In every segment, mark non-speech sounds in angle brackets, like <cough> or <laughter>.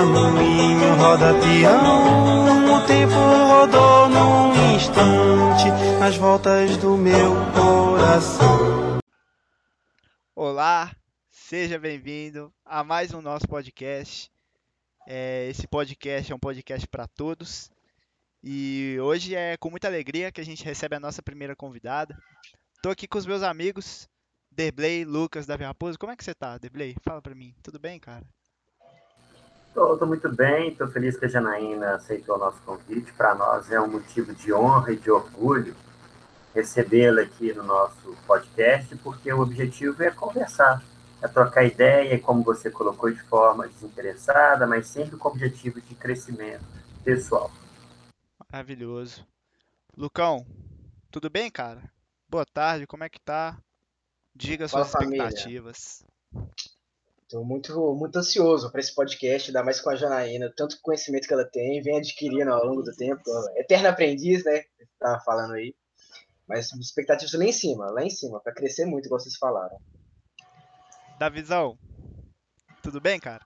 roda moinho, roda peão. O tempo rodou num instante nas voltas do meu coração. Olá, seja bem-vindo a mais um nosso podcast. É, esse podcast é um podcast para todos. E hoje é com muita alegria que a gente recebe a nossa primeira convidada. Estou aqui com os meus amigos, Derblay, Lucas, Davi Raposo. Como é que você tá, Derblay? Fala para mim. Tudo bem, cara? Tô, tô muito bem, tô feliz que a Janaína aceitou o nosso convite. Para nós é um motivo de honra e de orgulho recebê-la aqui no nosso podcast, porque o objetivo é conversar, é trocar ideia, como você colocou, de forma desinteressada, mas sempre com o objetivo de crescimento pessoal. Maravilhoso. Lucão, tudo bem, cara? Boa tarde, como é que tá? Diga Fala, suas expectativas. Estou muito, muito ansioso para esse podcast, ainda mais com a Janaína, tanto conhecimento que ela tem, vem adquirindo ao longo do tempo. Eterna aprendiz, né? Tava falando aí. Mas expectativas lá em cima, lá em cima, para crescer muito, igual vocês falaram. Davizão, tudo bem, cara?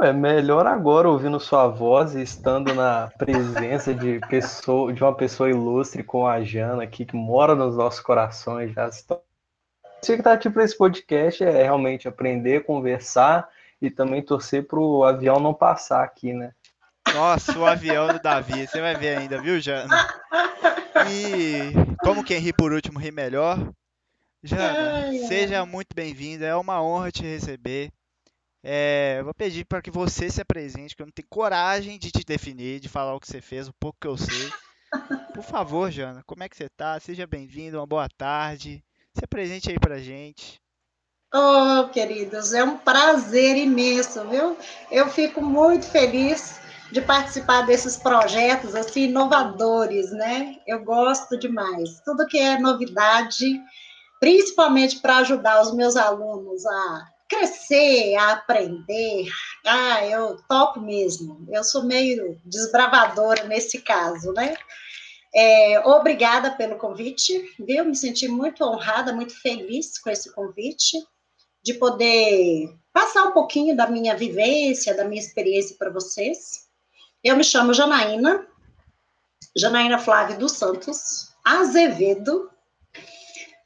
É melhor agora ouvindo sua voz e estando na presença de, <laughs> pessoa, de uma pessoa ilustre com a Jana aqui, que mora nos nossos corações já. A expectativa para esse podcast é realmente aprender, conversar e também torcer para o avião não passar aqui, né? Nossa, o avião do Davi, você vai ver ainda, viu, Jana? E como quem ri por último ri melhor. Jana, seja muito bem-vinda, é uma honra te receber. É, vou pedir para que você se apresente, que eu não tenho coragem de te definir, de falar o que você fez, o pouco que eu sei. Por favor, Jana, como é que você tá? Seja bem-vindo, uma boa tarde. Se apresente aí pra gente. Oh, queridos, é um prazer imenso, viu? Eu fico muito feliz de participar desses projetos assim inovadores, né? Eu gosto demais. Tudo que é novidade, principalmente para ajudar os meus alunos a crescer, a aprender. Ah, eu topo mesmo. Eu sou meio desbravadora nesse caso, né? É, obrigada pelo convite, viu? Me senti muito honrada, muito feliz com esse convite, de poder passar um pouquinho da minha vivência, da minha experiência para vocês. Eu me chamo Janaína, Janaína Flávia dos Santos Azevedo.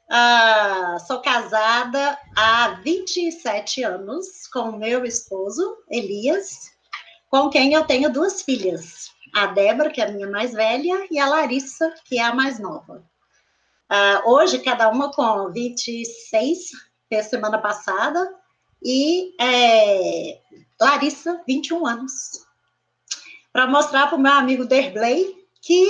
Ah, sou casada há 27 anos com meu esposo, Elias, com quem eu tenho duas filhas, a Débora, que é a minha mais velha, e a Larissa, que é a mais nova. Uh, hoje, cada uma com 26, fez semana passada, e é, Larissa, 21 anos. Para mostrar para o meu amigo Derblay que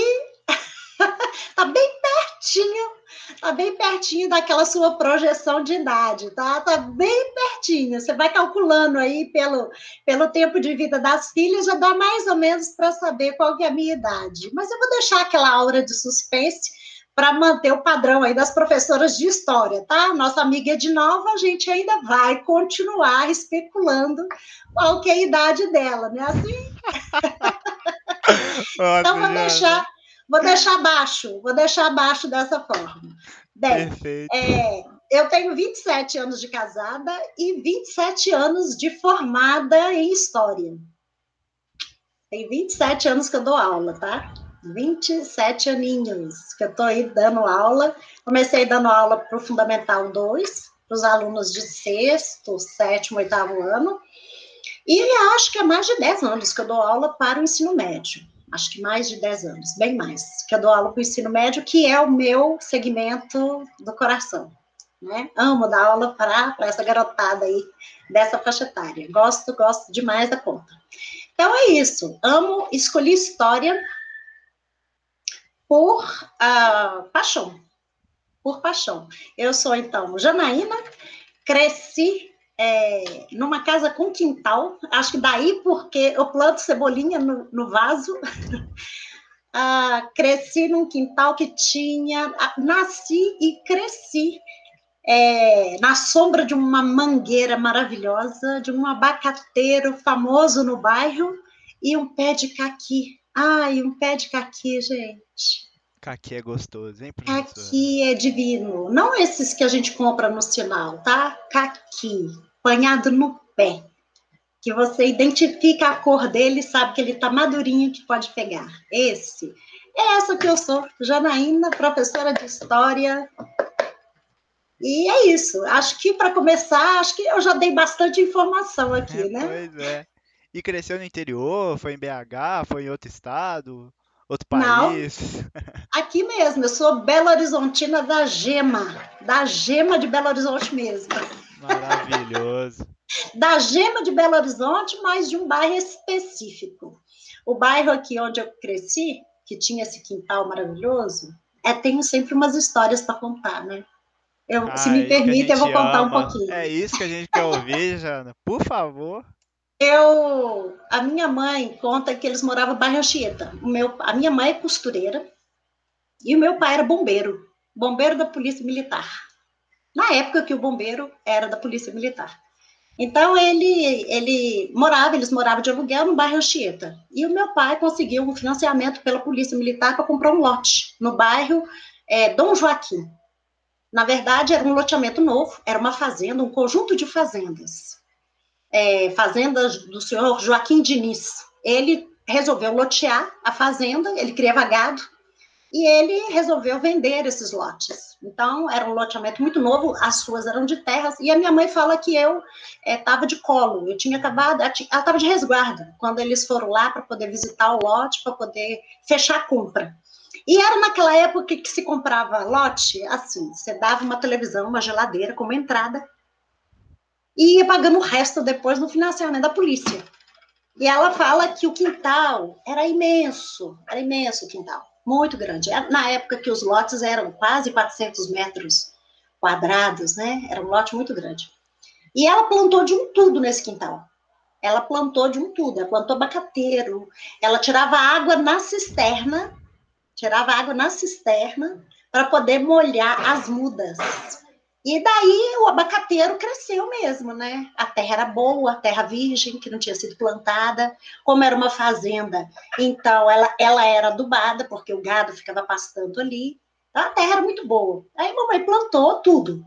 <laughs> tá bem pertinho, tá bem pertinho daquela sua projeção de idade, tá? Tá bem pertinho. Você vai calculando aí pelo, pelo tempo de vida das filhas, já dá mais ou menos para saber qual que é a minha idade. Mas eu vou deixar aquela aura de suspense para manter o padrão aí das professoras de história, tá? Nossa amiga Ednova, a gente ainda vai continuar especulando qual que é a idade dela, né? Assim. <laughs> então vou deixar Vou deixar abaixo, vou deixar abaixo dessa forma. Bem, é, eu tenho 27 anos de casada e 27 anos de formada em História. Tem 27 anos que eu dou aula, tá? 27 aninhos que eu estou aí dando aula. Comecei dando aula para o Fundamental 2, para os alunos de sexto, sétimo, oitavo ano. E acho que é mais de 10 anos que eu dou aula para o ensino médio acho que mais de 10 anos, bem mais, que eu dou aula para o ensino médio, que é o meu segmento do coração. Né? Amo dar aula para essa garotada aí dessa faixa etária. Gosto, gosto demais da conta. Então é isso. Amo, escolhi história por uh, paixão. Por paixão. Eu sou, então, Janaína, cresci é, numa casa com quintal, acho que daí porque eu planto cebolinha no, no vaso. <laughs> ah, cresci num quintal que tinha. Nasci e cresci é, na sombra de uma mangueira maravilhosa, de um abacateiro famoso no bairro e um pé de caqui. Ai, um pé de caqui, gente. Caqui é gostoso, hein, professor? Caqui é divino. Não esses que a gente compra no sinal, tá? Caqui apanhado no pé, que você identifica a cor dele, sabe que ele está madurinho, que pode pegar. Esse. É essa que eu sou, Janaína, professora de História. E é isso. Acho que, para começar, acho que eu já dei bastante informação aqui, É, né? pois é. E cresceu no interior? Foi em BH? Foi em outro estado? Outro Não. país? <laughs> Aqui mesmo, eu sou Belo Horizontina da Gema, da Gema de Belo Horizonte mesmo. Maravilhoso. Da Gema de Belo Horizonte, mas de um bairro específico. O bairro aqui onde eu cresci, que tinha esse quintal maravilhoso, é, tenho sempre umas histórias para contar, né? Eu, se Ah, me isso que a permite, eu vou contar um ama. pouquinho. É isso que a gente quer ouvir, <laughs> Jana. Por favor. Eu, a minha mãe conta que eles moravam no bairro Anchieta. O meu, a minha mãe é costureira e o meu pai era bombeiro, bombeiro da Polícia Militar. Na época que o bombeiro era da Polícia Militar. Então ele ele morava, eles moravam de aluguel no bairro Anchieta. E o meu pai conseguiu um financiamento pela Polícia Militar para comprar um lote no bairro é, Dom Joaquim. Na verdade, era um loteamento novo, era uma fazenda, um conjunto de fazendas é, fazendas do senhor Joaquim Diniz. Ele resolveu lotear a fazenda, ele criava gado, e ele resolveu vender esses lotes. Então, era um loteamento muito novo, as ruas eram de terras, e a minha mãe fala que eu estava de colo, eu tinha acabado, ela estava de resguardo, quando eles foram lá para poder visitar o lote, para poder fechar a compra. E era naquela época que se comprava lote, assim, você dava uma televisão, uma geladeira como entrada, e ia pagando o resto depois no financiamento da polícia. E ela fala que o quintal era imenso, era imenso o quintal, muito grande. Na época que os lotes eram quase 400 metros quadrados, né? Era um lote muito grande. E ela plantou de um tudo nesse quintal. Ela plantou de um tudo, ela plantou abacateiro, ela tirava água na cisterna, tirava água na cisterna para poder molhar as mudas. E daí o abacateiro cresceu mesmo, né? A terra era boa, a terra virgem, que não tinha sido plantada. Como era uma fazenda, então ela, ela era adubada, porque o gado ficava pastando ali. Então, a terra era muito boa. Aí mamãe plantou tudo.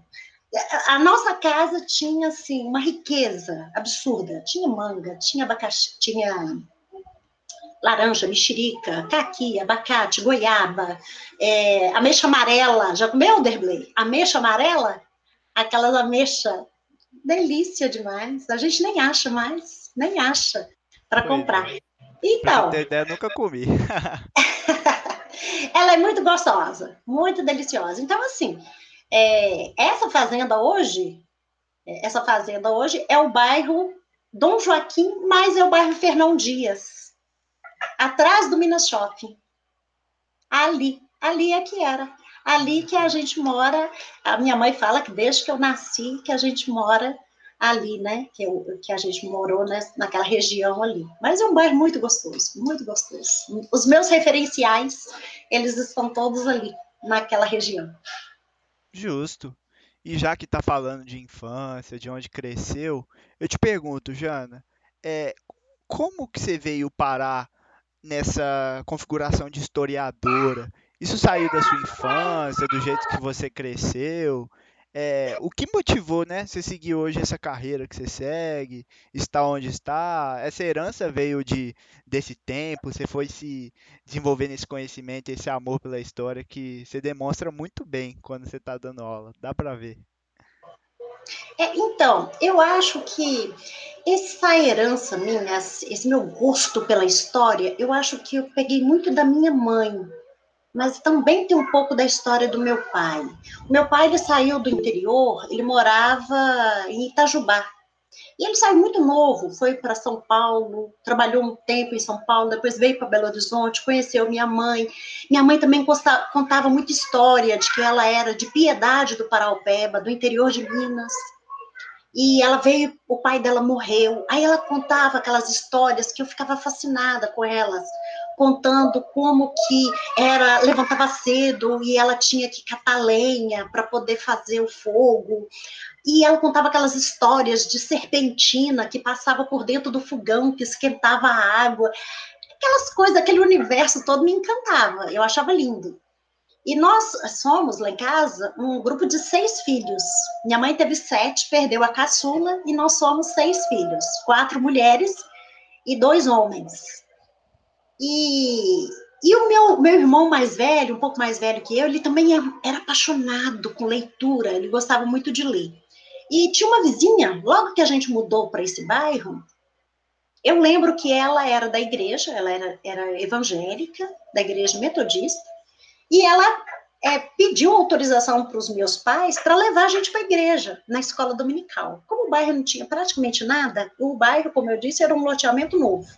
A nossa casa tinha, assim, uma riqueza absurda. Tinha manga, tinha abacaxi, tinha laranja, mexerica, caqui, abacate, goiaba, é, ameixa amarela. Já comeu, Derblay? Ameixa amarela? Aquelas ameixa, delícia demais. A gente nem acha mais, nem acha para comprar. é. Então, Pra ideia, nunca comi. <laughs> ela é muito gostosa, muito deliciosa. Então, assim, é, essa fazenda hoje, é, essa fazenda hoje é o bairro Dom Joaquim, mas é o bairro Fernão Dias, atrás do Minas Shopping. Ali, ali é que era. Ali que a gente mora, a minha mãe fala que desde que eu nasci, que a gente mora ali, né? Que, eu, que a gente morou né, naquela região ali. Mas é um bairro muito gostoso, muito gostoso. Os meus referenciais, eles estão todos ali, naquela região. Justo. E já que tá falando de infância, de onde cresceu, eu te pergunto, Jana, é, como que você veio parar nessa configuração de historiadora? Isso saiu da sua infância, do jeito que você cresceu? É, o que motivou, né, você seguir hoje essa carreira que você segue, está onde está? Essa herança veio de desse tempo, você foi se desenvolver nesse conhecimento, esse amor pela história que você demonstra muito bem quando você está dando aula, dá para ver. É, então, eu acho que essa herança minha, esse meu gosto pela história, eu acho que eu peguei muito da minha mãe, mas também tem um pouco da história do meu pai. O meu pai ele saiu do interior, ele morava em Itajubá. E ele saiu muito novo, foi para São Paulo, trabalhou um tempo em São Paulo, depois veio para Belo Horizonte, conheceu minha mãe. Minha mãe também contava muita história de que ela era de Piedade do Paraupeba, do interior de Minas. E ela veio, o pai dela morreu. Aí ela contava aquelas histórias que eu ficava fascinada com elas, contando como que era, levantava cedo e ela tinha que catar lenha para poder fazer o fogo. E ela contava aquelas histórias de serpentina que passava por dentro do fogão, que esquentava a água. Aquelas coisas, aquele universo todo me encantava, eu achava lindo. E nós somos, lá em casa, um grupo de seis filhos. Minha mãe teve sete, perdeu a caçula, e nós somos seis filhos: quatro mulheres e dois homens. E, e o meu, meu irmão mais velho, um pouco mais velho que eu, ele também era, era apaixonado com leitura, ele gostava muito de ler. E tinha uma vizinha, logo que a gente mudou para esse bairro, eu lembro que ela era da igreja, ela era, era evangélica, da igreja metodista, e ela é, pediu autorização para os meus pais para levar a gente para a igreja, na escola dominical. Como o bairro não tinha praticamente nada, o bairro, como eu disse, era um loteamento novo.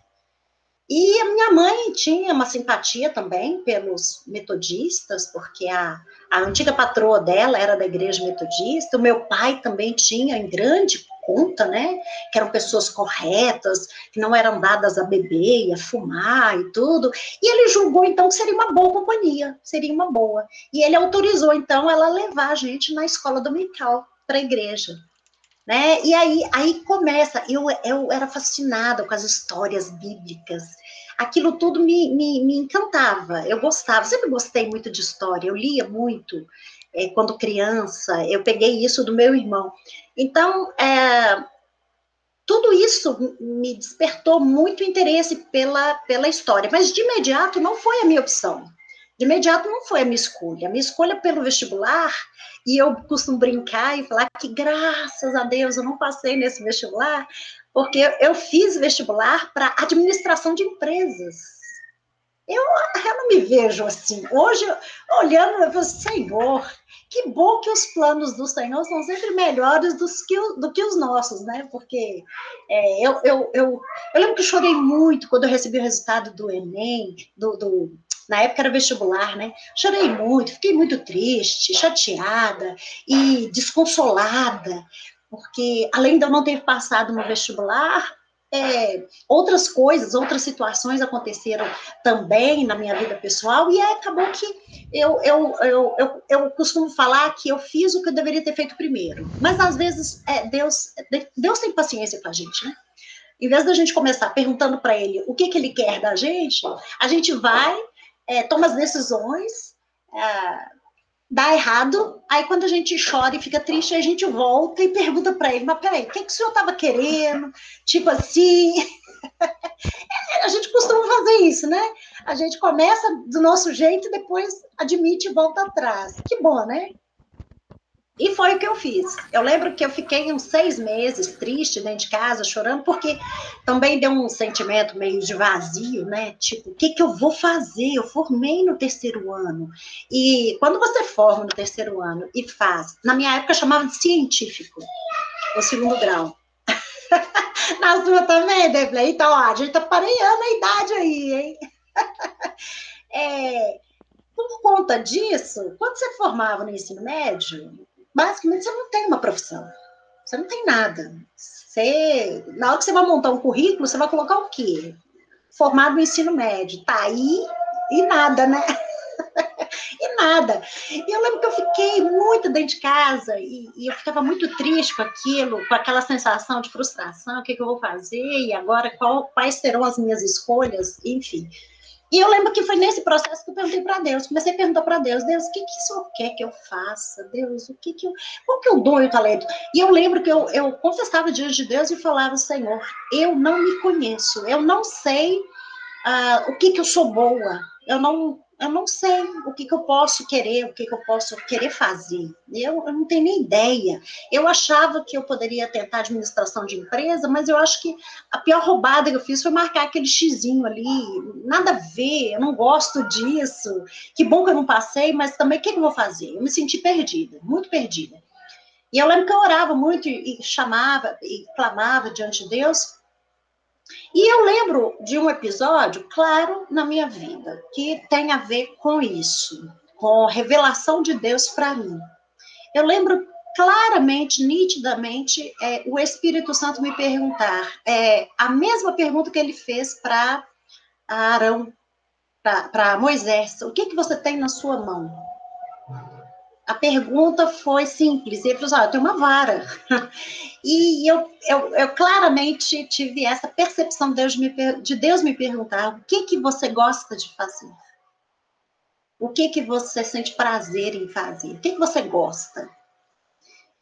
E a minha mãe tinha uma simpatia também pelos metodistas, porque a, a antiga patroa dela era da igreja metodista, o meu pai também tinha em grande conta, né? Que eram pessoas corretas, que não eram dadas a beber, a fumar e tudo. E ele julgou, então, que seria uma boa companhia, seria uma boa. E ele autorizou, então, ela levar a gente na escola dominical para a igreja. Né? E aí, aí começa, eu, eu era fascinada com as histórias bíblicas, aquilo tudo me, me, me encantava, eu gostava, sempre gostei muito de história, eu lia muito, é, quando criança, eu peguei isso do meu irmão. Então, é, tudo isso me despertou muito interesse pela, pela história, mas de imediato não foi a minha opção. De imediato não foi a minha escolha. A minha escolha pelo vestibular, e eu costumo brincar e falar que graças a Deus eu não passei nesse vestibular, porque eu fiz vestibular para administração de empresas. Eu, eu não me vejo assim. Hoje, olhando, eu falo, Senhor, que bom que os planos do Senhor são sempre melhores do que, do que os nossos, né? Porque é, eu, eu, eu, eu, lembro que chorei muito quando eu recebi o resultado do Enem, do, do, na época era vestibular, né? Chorei muito, fiquei muito triste, chateada e desconsolada, porque além de eu não ter passado no vestibular, é, outras coisas, outras situações aconteceram também na minha vida pessoal, e acabou que eu, eu, eu, eu, eu costumo falar que eu fiz o que eu deveria ter feito primeiro. Mas às vezes é, Deus, Deus tem paciência com a gente, né? Em vez da gente começar perguntando para ele o que, que ele quer da gente, a gente vai, é, toma as decisões, é, dá errado, aí quando a gente chora e fica triste, a gente volta e pergunta para ele, mas peraí, o que, que o senhor estava querendo? Tipo assim, <laughs> a gente costuma fazer isso, né? A gente começa do nosso jeito e depois admite e volta atrás. Que bom, né? E foi o que eu fiz. Eu lembro que eu fiquei uns seis meses triste dentro de casa, chorando, porque também deu um sentimento meio de vazio, né? Tipo, o que, que eu vou fazer? Eu formei no terceiro ano. E quando você forma no terceiro ano e faz, na minha época chamava de científico, o segundo grau. <laughs> Na sua também, Deblé? Então, ó, a gente tá pareando a idade aí, hein? <laughs> é, por conta disso, quando você formava no ensino médio, basicamente você não tem uma profissão. Você não tem nada. Você, na hora que você vai montar um currículo, você vai colocar o quê? Formado no ensino médio. Tá aí e nada, né? <laughs> e nada. E eu lembro que eu fiquei muito dentro de casa e, e, eu ficava muito triste com aquilo, com aquela sensação de frustração, o que, que eu vou fazer e agora qual, quais serão as minhas escolhas, enfim. E eu lembro que foi nesse processo que eu perguntei para Deus, comecei a perguntar para Deus, Deus, o que, que o Senhor quer que eu faça? Deus, o que que eu, qual que é o dom e o talento? E eu lembro que eu, eu confessava diante de Deus e falava, Senhor, eu não me conheço, eu não sei uh, o que que eu sou boa, eu não eu não sei o que, que eu posso querer, o que, que eu posso querer fazer. Eu, eu, não tenho nem ideia. Eu achava que eu poderia tentar administração de empresa, mas eu acho que a pior roubada que eu fiz foi marcar aquele xizinho ali. Nada a ver, eu não gosto disso. Que bom que eu não passei, mas também o que, que eu vou fazer? Eu me senti perdida, muito perdida. E eu lembro que eu orava muito e, e chamava e clamava diante de Deus e eu lembro de um episódio, claro, na minha vida, que tem a ver com isso, com a revelação de Deus para mim. Eu lembro claramente, nitidamente, é, o Espírito Santo me perguntar é, a mesma pergunta que ele fez para Arão, para Moisés: o que, que você tem na sua mão? A pergunta foi simples. Ele falou ah, eu tenho uma vara. <laughs> E eu, eu, eu, claramente tive essa percepção de Deus, me, de Deus me perguntar, o que, que você gosta de fazer? O que que você sente prazer em fazer? O que que você gosta?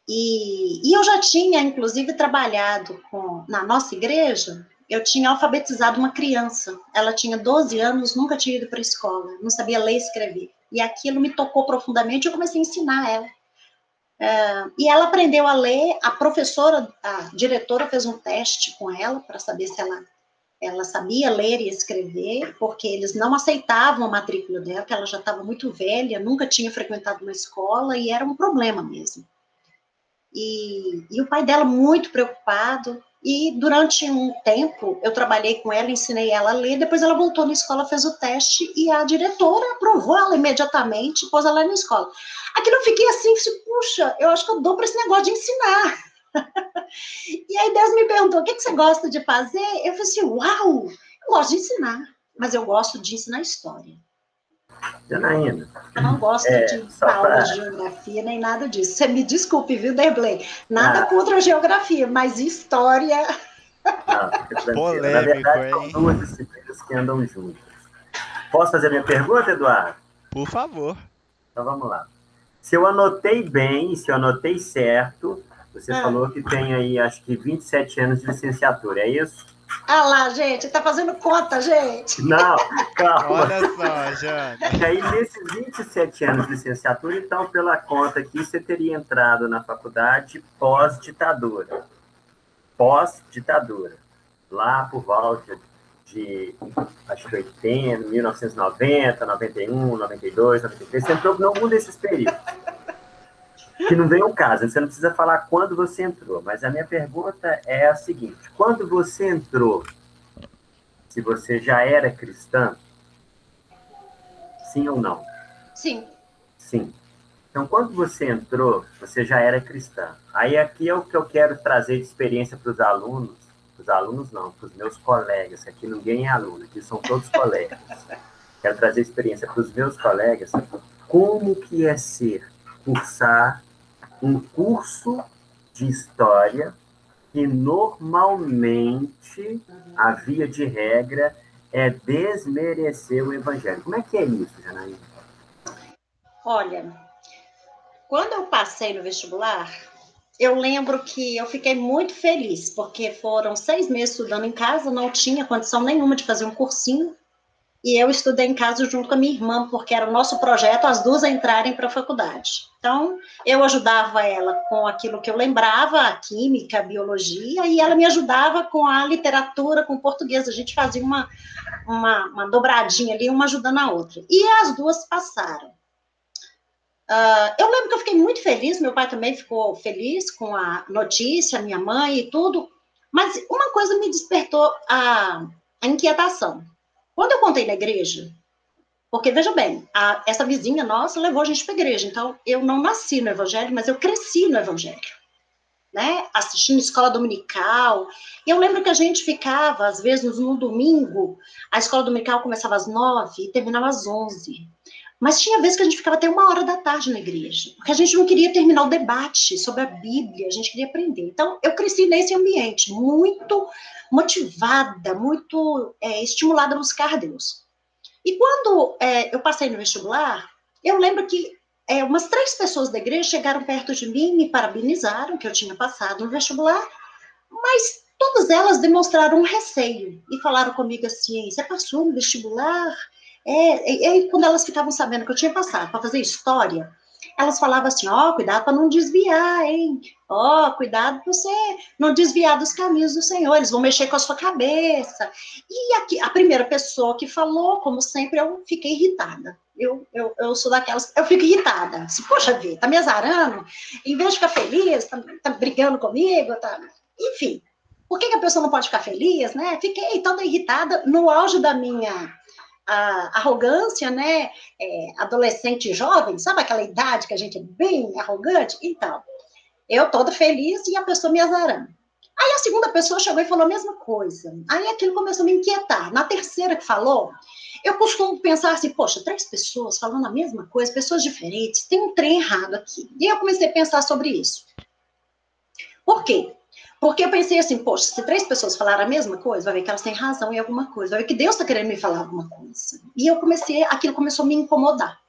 E, e eu já tinha, inclusive, trabalhado com, na nossa igreja, eu tinha alfabetizado uma criança. Ela tinha 12 anos, nunca tinha ido para a escola, não sabia ler e escrever. E aquilo me tocou profundamente, eu comecei a ensinar ela. Uh, e ela aprendeu a ler, a professora, a diretora fez um teste com ela para saber se ela, ela sabia ler e escrever, porque eles não aceitavam a matrícula dela, ela já estava muito velha, nunca tinha frequentado uma escola e era um problema mesmo. E, e o pai dela muito preocupado, e durante um tempo eu trabalhei com ela, ensinei ela a ler, depois ela voltou na escola, fez o teste e a diretora aprovou ela imediatamente, pôs ela na escola. Aquilo eu fiquei assim, puxa, eu acho que eu dou para esse negócio de ensinar. <laughs> e aí Deus me perguntou: o que, que você gosta de fazer? Eu falei assim: uau, eu gosto de ensinar, mas eu gosto de ensinar história. Janaína. Eu não gosto é, de aula pra... de geografia nem nada disso. Você me desculpe, viu, Derblay? Nada ah. contra a geografia, mas história. Não, Polêmico, Na verdade, hein? são duas disciplinas que andam juntas. Posso fazer a minha pergunta, Eduardo? Por favor. Então vamos lá. Se eu anotei bem, se eu anotei certo, você ah. falou que tem aí, acho que 27 anos de licenciatura, é isso? Ah lá, gente, tá fazendo conta, gente. Não, calma. Olha só, Jane. E aí, nesses 27 anos de licenciatura, então, pela conta aqui, você teria entrado na faculdade pós-ditadura. Pós-ditadura. Lá por volta de, acho que 80, 1990, 91, 92, 93. Você entrou em algum desses períodos que não vem o caso, você não precisa falar quando você entrou, mas a minha pergunta é a seguinte: quando você entrou, se você já era cristã, sim ou não? Sim. Sim. Então, quando você entrou, você já era cristã. Aí aqui é o que eu quero trazer de experiência para os alunos, para os alunos não, para os meus colegas, aqui ninguém é aluno, aqui são todos colegas. Quero trazer experiência para os meus colegas, como que é ser, cursar um curso de história que normalmente, a via de regra, é desmerecer o evangelho. Como é que é isso, Janaína? Olha, quando eu passei no vestibular, eu lembro que eu fiquei muito feliz, porque foram seis meses estudando em casa, não tinha condição nenhuma de fazer um cursinho, e eu estudei em casa junto com a minha irmã, porque era o nosso projeto as duas entrarem para a faculdade. Então, eu ajudava ela com aquilo que eu lembrava, a química, a biologia, e ela me ajudava com a literatura, com o português. A gente fazia uma, uma, uma dobradinha ali, uma ajudando a outra. E as duas passaram. Uh, eu lembro que eu fiquei muito feliz, meu pai também ficou feliz com a notícia, minha mãe e tudo, mas uma coisa me despertou a, a inquietação. Quando eu contei na igreja, porque veja bem, a, essa vizinha nossa levou a gente para a igreja, então eu não nasci no evangelho, mas eu cresci no evangelho. Né, assistindo escola dominical. E eu lembro que a gente ficava, às vezes, no domingo, a escola dominical começava às nove e terminava às onze. Mas tinha vezes que a gente ficava até uma hora da tarde na igreja, porque a gente não queria terminar o debate sobre a Bíblia, a gente queria aprender. Então, eu cresci nesse ambiente, muito motivada, muito é, estimulada a buscar Deus. E quando é, eu passei no vestibular, eu lembro que é, umas três pessoas da igreja chegaram perto de mim, me parabenizaram que eu tinha passado no vestibular, mas todas elas demonstraram um receio e falaram comigo assim: você passou no vestibular? É, e aí, quando elas ficavam sabendo que eu tinha passado para fazer história, elas falavam assim: ó, oh, cuidado para não desviar, hein? Ó, oh, cuidado para você não desviar dos caminhos do Senhor, eles vão mexer com a sua cabeça. E aqui, a primeira pessoa que falou, como sempre, eu fiquei irritada. Eu, eu, eu sou daquelas, eu fico irritada. Se, poxa vida, tá me azarando, em vez de ficar feliz, tá, tá brigando comigo, tá. Enfim, por que, que a pessoa não pode ficar feliz, né? Fiquei toda irritada no auge da minha a arrogância, né? É, adolescente jovem, sabe aquela idade que a gente é bem arrogante? Então, eu toda feliz e a pessoa me azarando. Aí a segunda pessoa chegou e falou a mesma coisa. Aí aquilo começou a me inquietar. Na terceira que falou, eu costumo pensar assim, poxa, três pessoas falando a mesma coisa, pessoas diferentes, tem um trem errado aqui. E eu comecei a pensar sobre isso. Por quê? Porque eu pensei assim, poxa, se três pessoas falaram a mesma coisa, vai ver que elas têm razão em alguma coisa, vai ver que Deus está querendo me falar alguma coisa. E eu comecei, aquilo começou a me incomodar.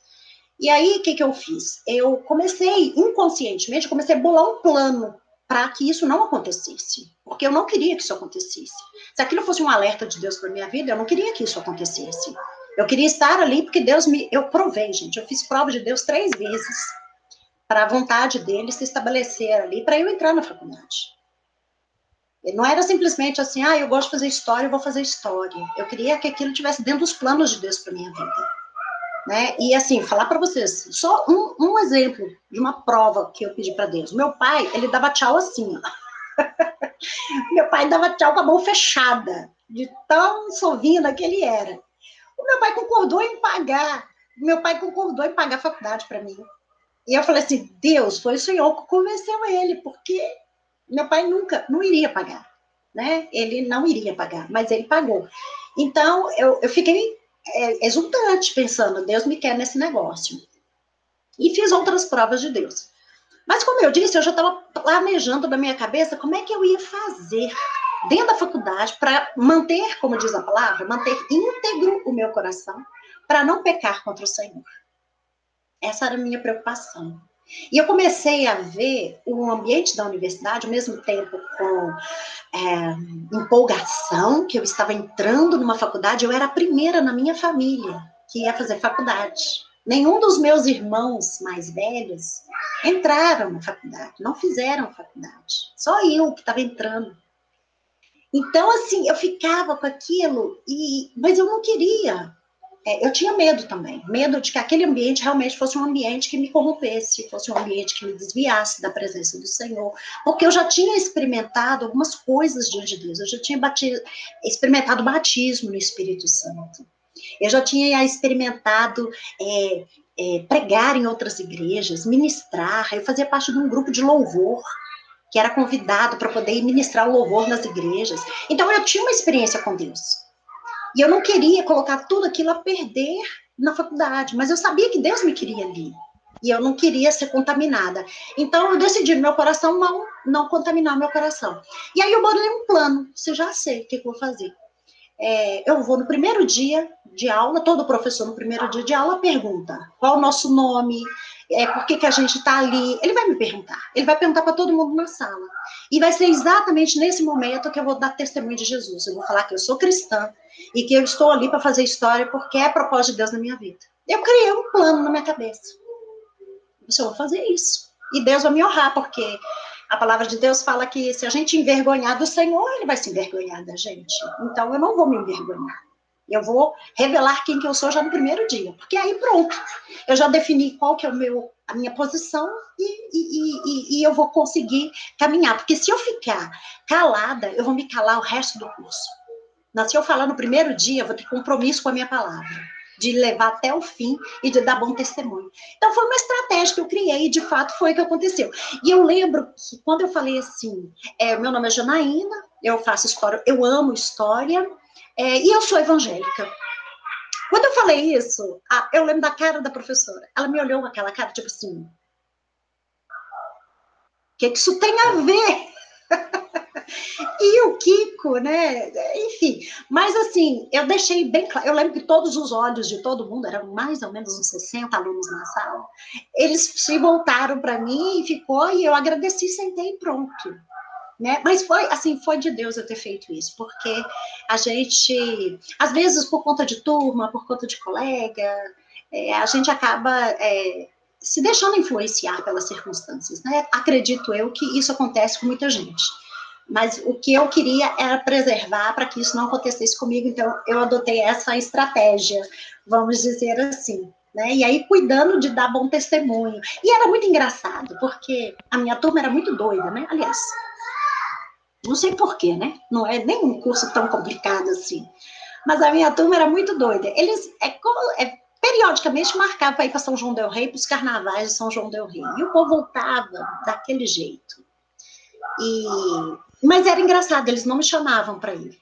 E aí, o que, que eu fiz? Eu comecei, inconscientemente, comecei a bolar um plano para que isso não acontecesse. Porque eu não queria que isso acontecesse. Se aquilo fosse um alerta de Deus para minha vida, eu não queria que isso acontecesse. Eu queria estar ali porque Deus me. Eu provei, gente. Eu fiz prova de Deus três vezes para a vontade dele se estabelecer ali, para eu entrar na faculdade. Não era simplesmente assim, ah, eu gosto de fazer história, eu vou fazer história. Eu queria que aquilo tivesse dentro dos planos de Deus para minha vida. Né? E assim, falar para vocês, só um, um, exemplo de uma prova que eu pedi para Deus. Meu pai, ele dava tchau assim, <laughs> meu pai dava tchau com a mão fechada, de tão sovina que ele era. O meu pai concordou em pagar, meu pai concordou em pagar a faculdade para mim. E eu falei assim, Deus, foi o Senhor que convenceu ele, porque meu pai nunca, não iria pagar, né? Ele não iria pagar, mas ele pagou. Então, eu, eu fiquei é, exultante, pensando, Deus me quer nesse negócio. E fiz outras provas de Deus. Mas, como eu disse, eu já estava planejando na minha cabeça como é que eu ia fazer dentro da faculdade para manter, como diz a palavra, manter íntegro o meu coração, para não pecar contra o Senhor. Essa era a minha preocupação. E eu comecei a ver o ambiente da universidade, ao mesmo tempo com é, empolgação, que eu estava entrando numa faculdade, eu era a primeira na minha família que ia fazer faculdade. Nenhum dos meus irmãos mais velhos entraram na faculdade, não fizeram faculdade. Só eu que estava entrando. Então, assim, eu ficava com aquilo, e, mas eu não queria é, eu tinha medo também, medo de que aquele ambiente realmente fosse um ambiente que me corrompesse, fosse um ambiente que me desviasse da presença do Senhor, porque eu já tinha experimentado algumas coisas diante de Deus, eu já tinha batido, experimentado batismo no Espírito Santo, eu já tinha experimentado é, é, pregar em outras igrejas, ministrar, eu fazia parte de um grupo de louvor, que era convidado para poder ministrar o louvor nas igrejas, então eu tinha uma experiência com Deus. E eu não queria colocar tudo aquilo a perder na faculdade, mas eu sabia que Deus me queria ali. E eu não queria ser contaminada. Então eu decidi no meu coração não, não contaminar meu coração. E aí eu bolei um plano. Você já sei o que, que eu vou fazer. É, eu vou no primeiro dia de aula, todo professor no primeiro dia de aula pergunta qual o nosso nome, é, por que, que a gente está ali. Ele vai me perguntar. Ele vai perguntar para todo mundo na sala. E vai ser exatamente nesse momento que eu vou dar testemunho de Jesus. Eu vou falar que eu sou cristã e que eu estou ali para fazer história porque é propósito de Deus na minha vida. Eu criei um plano na minha cabeça. Eu vou fazer isso. E Deus vai me honrar, porque a palavra de Deus fala que se a gente envergonhar do Senhor, ele vai se envergonhar da gente. Então eu não vou me envergonhar. Eu vou revelar quem que eu sou já no primeiro dia, porque aí pronto, eu já defini qual que é o meu, a minha posição e, e, e, e eu vou conseguir caminhar. Porque se eu ficar calada, eu vou me calar o resto do curso. Mas se eu falar no primeiro dia, eu vou ter compromisso com a minha palavra, de levar até o fim e de dar bom testemunho. Então foi uma estratégia que eu criei e de fato foi o que aconteceu. E eu lembro que quando eu falei assim, é, meu nome é Janaína, eu faço história, eu amo história, é, e eu sou evangélica. Quando eu falei isso, a, eu lembro da cara da professora. Ela me olhou com aquela cara, tipo assim. O que, que isso tem a ver? <laughs> e o Kiko, né? Enfim, mas assim, eu deixei bem claro. Eu lembro que todos os olhos de todo mundo, eram mais ou menos uns 60 alunos na sala, eles se voltaram para mim e ficou, e eu agradeci, sentei e pronto. Né? Mas foi assim, foi de Deus eu ter feito isso, porque a gente, às vezes por conta de turma, por conta de colega, é, a gente acaba é, se deixando influenciar pelas circunstâncias, né? Acredito eu que isso acontece com muita gente. Mas o que eu queria era preservar para que isso não acontecesse comigo, então eu adotei essa estratégia, vamos dizer assim. Né? E aí cuidando de dar bom testemunho. E era muito engraçado, porque a minha turma era muito doida, né? Aliás, não sei porquê, né? Não é nem um curso tão complicado assim. Mas a minha turma era muito doida. Eles é, é, periodicamente marcavam para ir para São João Del Rei, para os carnavais de São João Del Rei. E o povo voltava daquele jeito. E, mas era engraçado, eles não me chamavam para ir.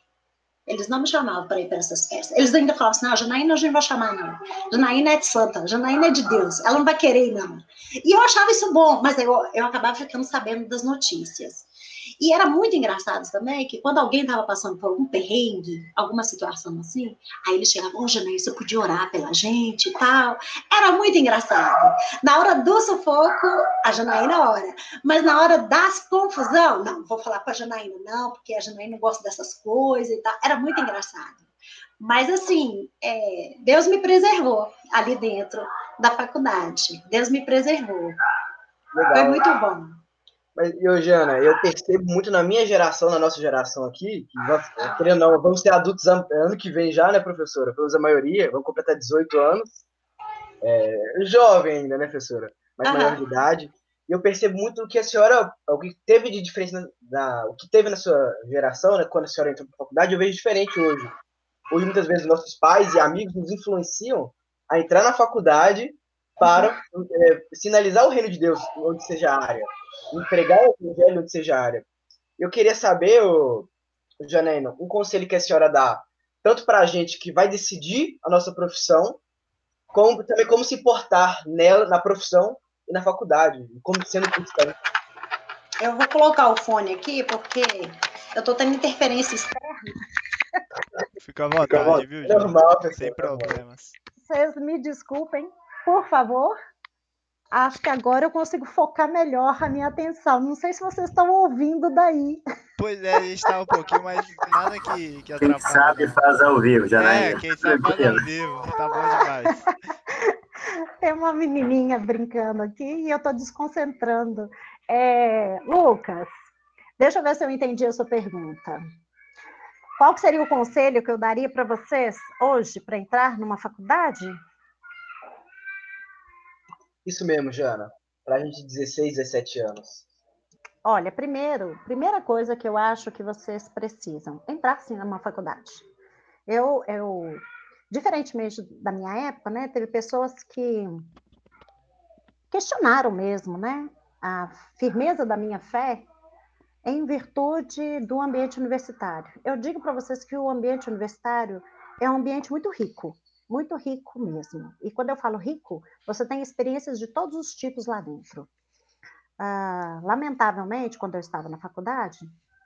Eles não me chamavam para ir para essas festas. Eles ainda falavam assim: não, Janaína a gente não vai chamar, não. Janaína é de santa, Janaína é de Deus, ela não vai querer não. E eu achava isso bom, mas eu, eu acabava ficando sabendo das notícias. E era muito engraçado também que quando alguém estava passando por algum perrengue, alguma situação assim, aí eles chegavam, ô Janaína, você podia orar pela gente e tal. Era muito engraçado. Na hora do sufoco, a Janaína ora. Mas na hora das confusão, não, vou falar com a Janaína, não, porque a Janaína gosta dessas coisas e tal. Era muito engraçado. Mas, assim, é, Deus me preservou ali dentro da faculdade. Deus me preservou. Legal. Foi muito bom. Mas, eu, Jana, eu percebo muito na minha geração, na nossa geração aqui, que, querendo não, vamos ser adultos ano que vem já, né, professora? Pelo menos a maioria, vamos completar 18 anos. É, jovem ainda, né, professora? Mas uhum. maior de idade. E eu percebo muito o que a senhora, o que teve de diferença, na, o que teve na sua geração, né, quando a senhora entrou para a faculdade, eu vejo diferente hoje hoje muitas vezes nossos pais e amigos nos influenciam a entrar na faculdade para é, sinalizar o reino de Deus onde seja a área, empregar o evangelho onde seja a área. Eu queria saber, o Janaína, um conselho que a senhora dá, tanto para a gente que vai decidir a nossa profissão, como também como se portar nela, na profissão e na faculdade, como sendo cristão. Eu vou colocar o fone aqui, porque eu estou tendo interferência externa. Fica à vontade, viu, gente? Normal, Sem problemas. Vocês me desculpem, por favor. Acho que agora eu consigo focar melhor a minha atenção. Não sei se vocês estão ouvindo daí. Pois é, a gente está um pouquinho, mas nada que, que atrapalhe. Quem sabe faz ao vivo, já É, quem sabe faz ao vivo. Tá bom demais. <laughs> Tem uma menininha brincando aqui e eu estou desconcentrando. É, Lucas, deixa eu ver se eu entendi a sua pergunta. Qual seria o conselho que eu daria para vocês hoje para entrar numa faculdade? Isso mesmo, Jana. Para a gente de 16, 17 anos. Olha, primeiro, primeira coisa que eu acho que vocês precisam, entrar sim numa faculdade. Eu, eu, diferentemente da minha época, né, teve pessoas que questionaram mesmo, né, a firmeza da minha fé em virtude do ambiente universitário. Eu digo para vocês que o ambiente universitário é um ambiente muito rico, muito rico mesmo. E quando eu falo rico, você tem experiências de todos os tipos lá dentro. Ah, lamentavelmente, quando eu estava na faculdade,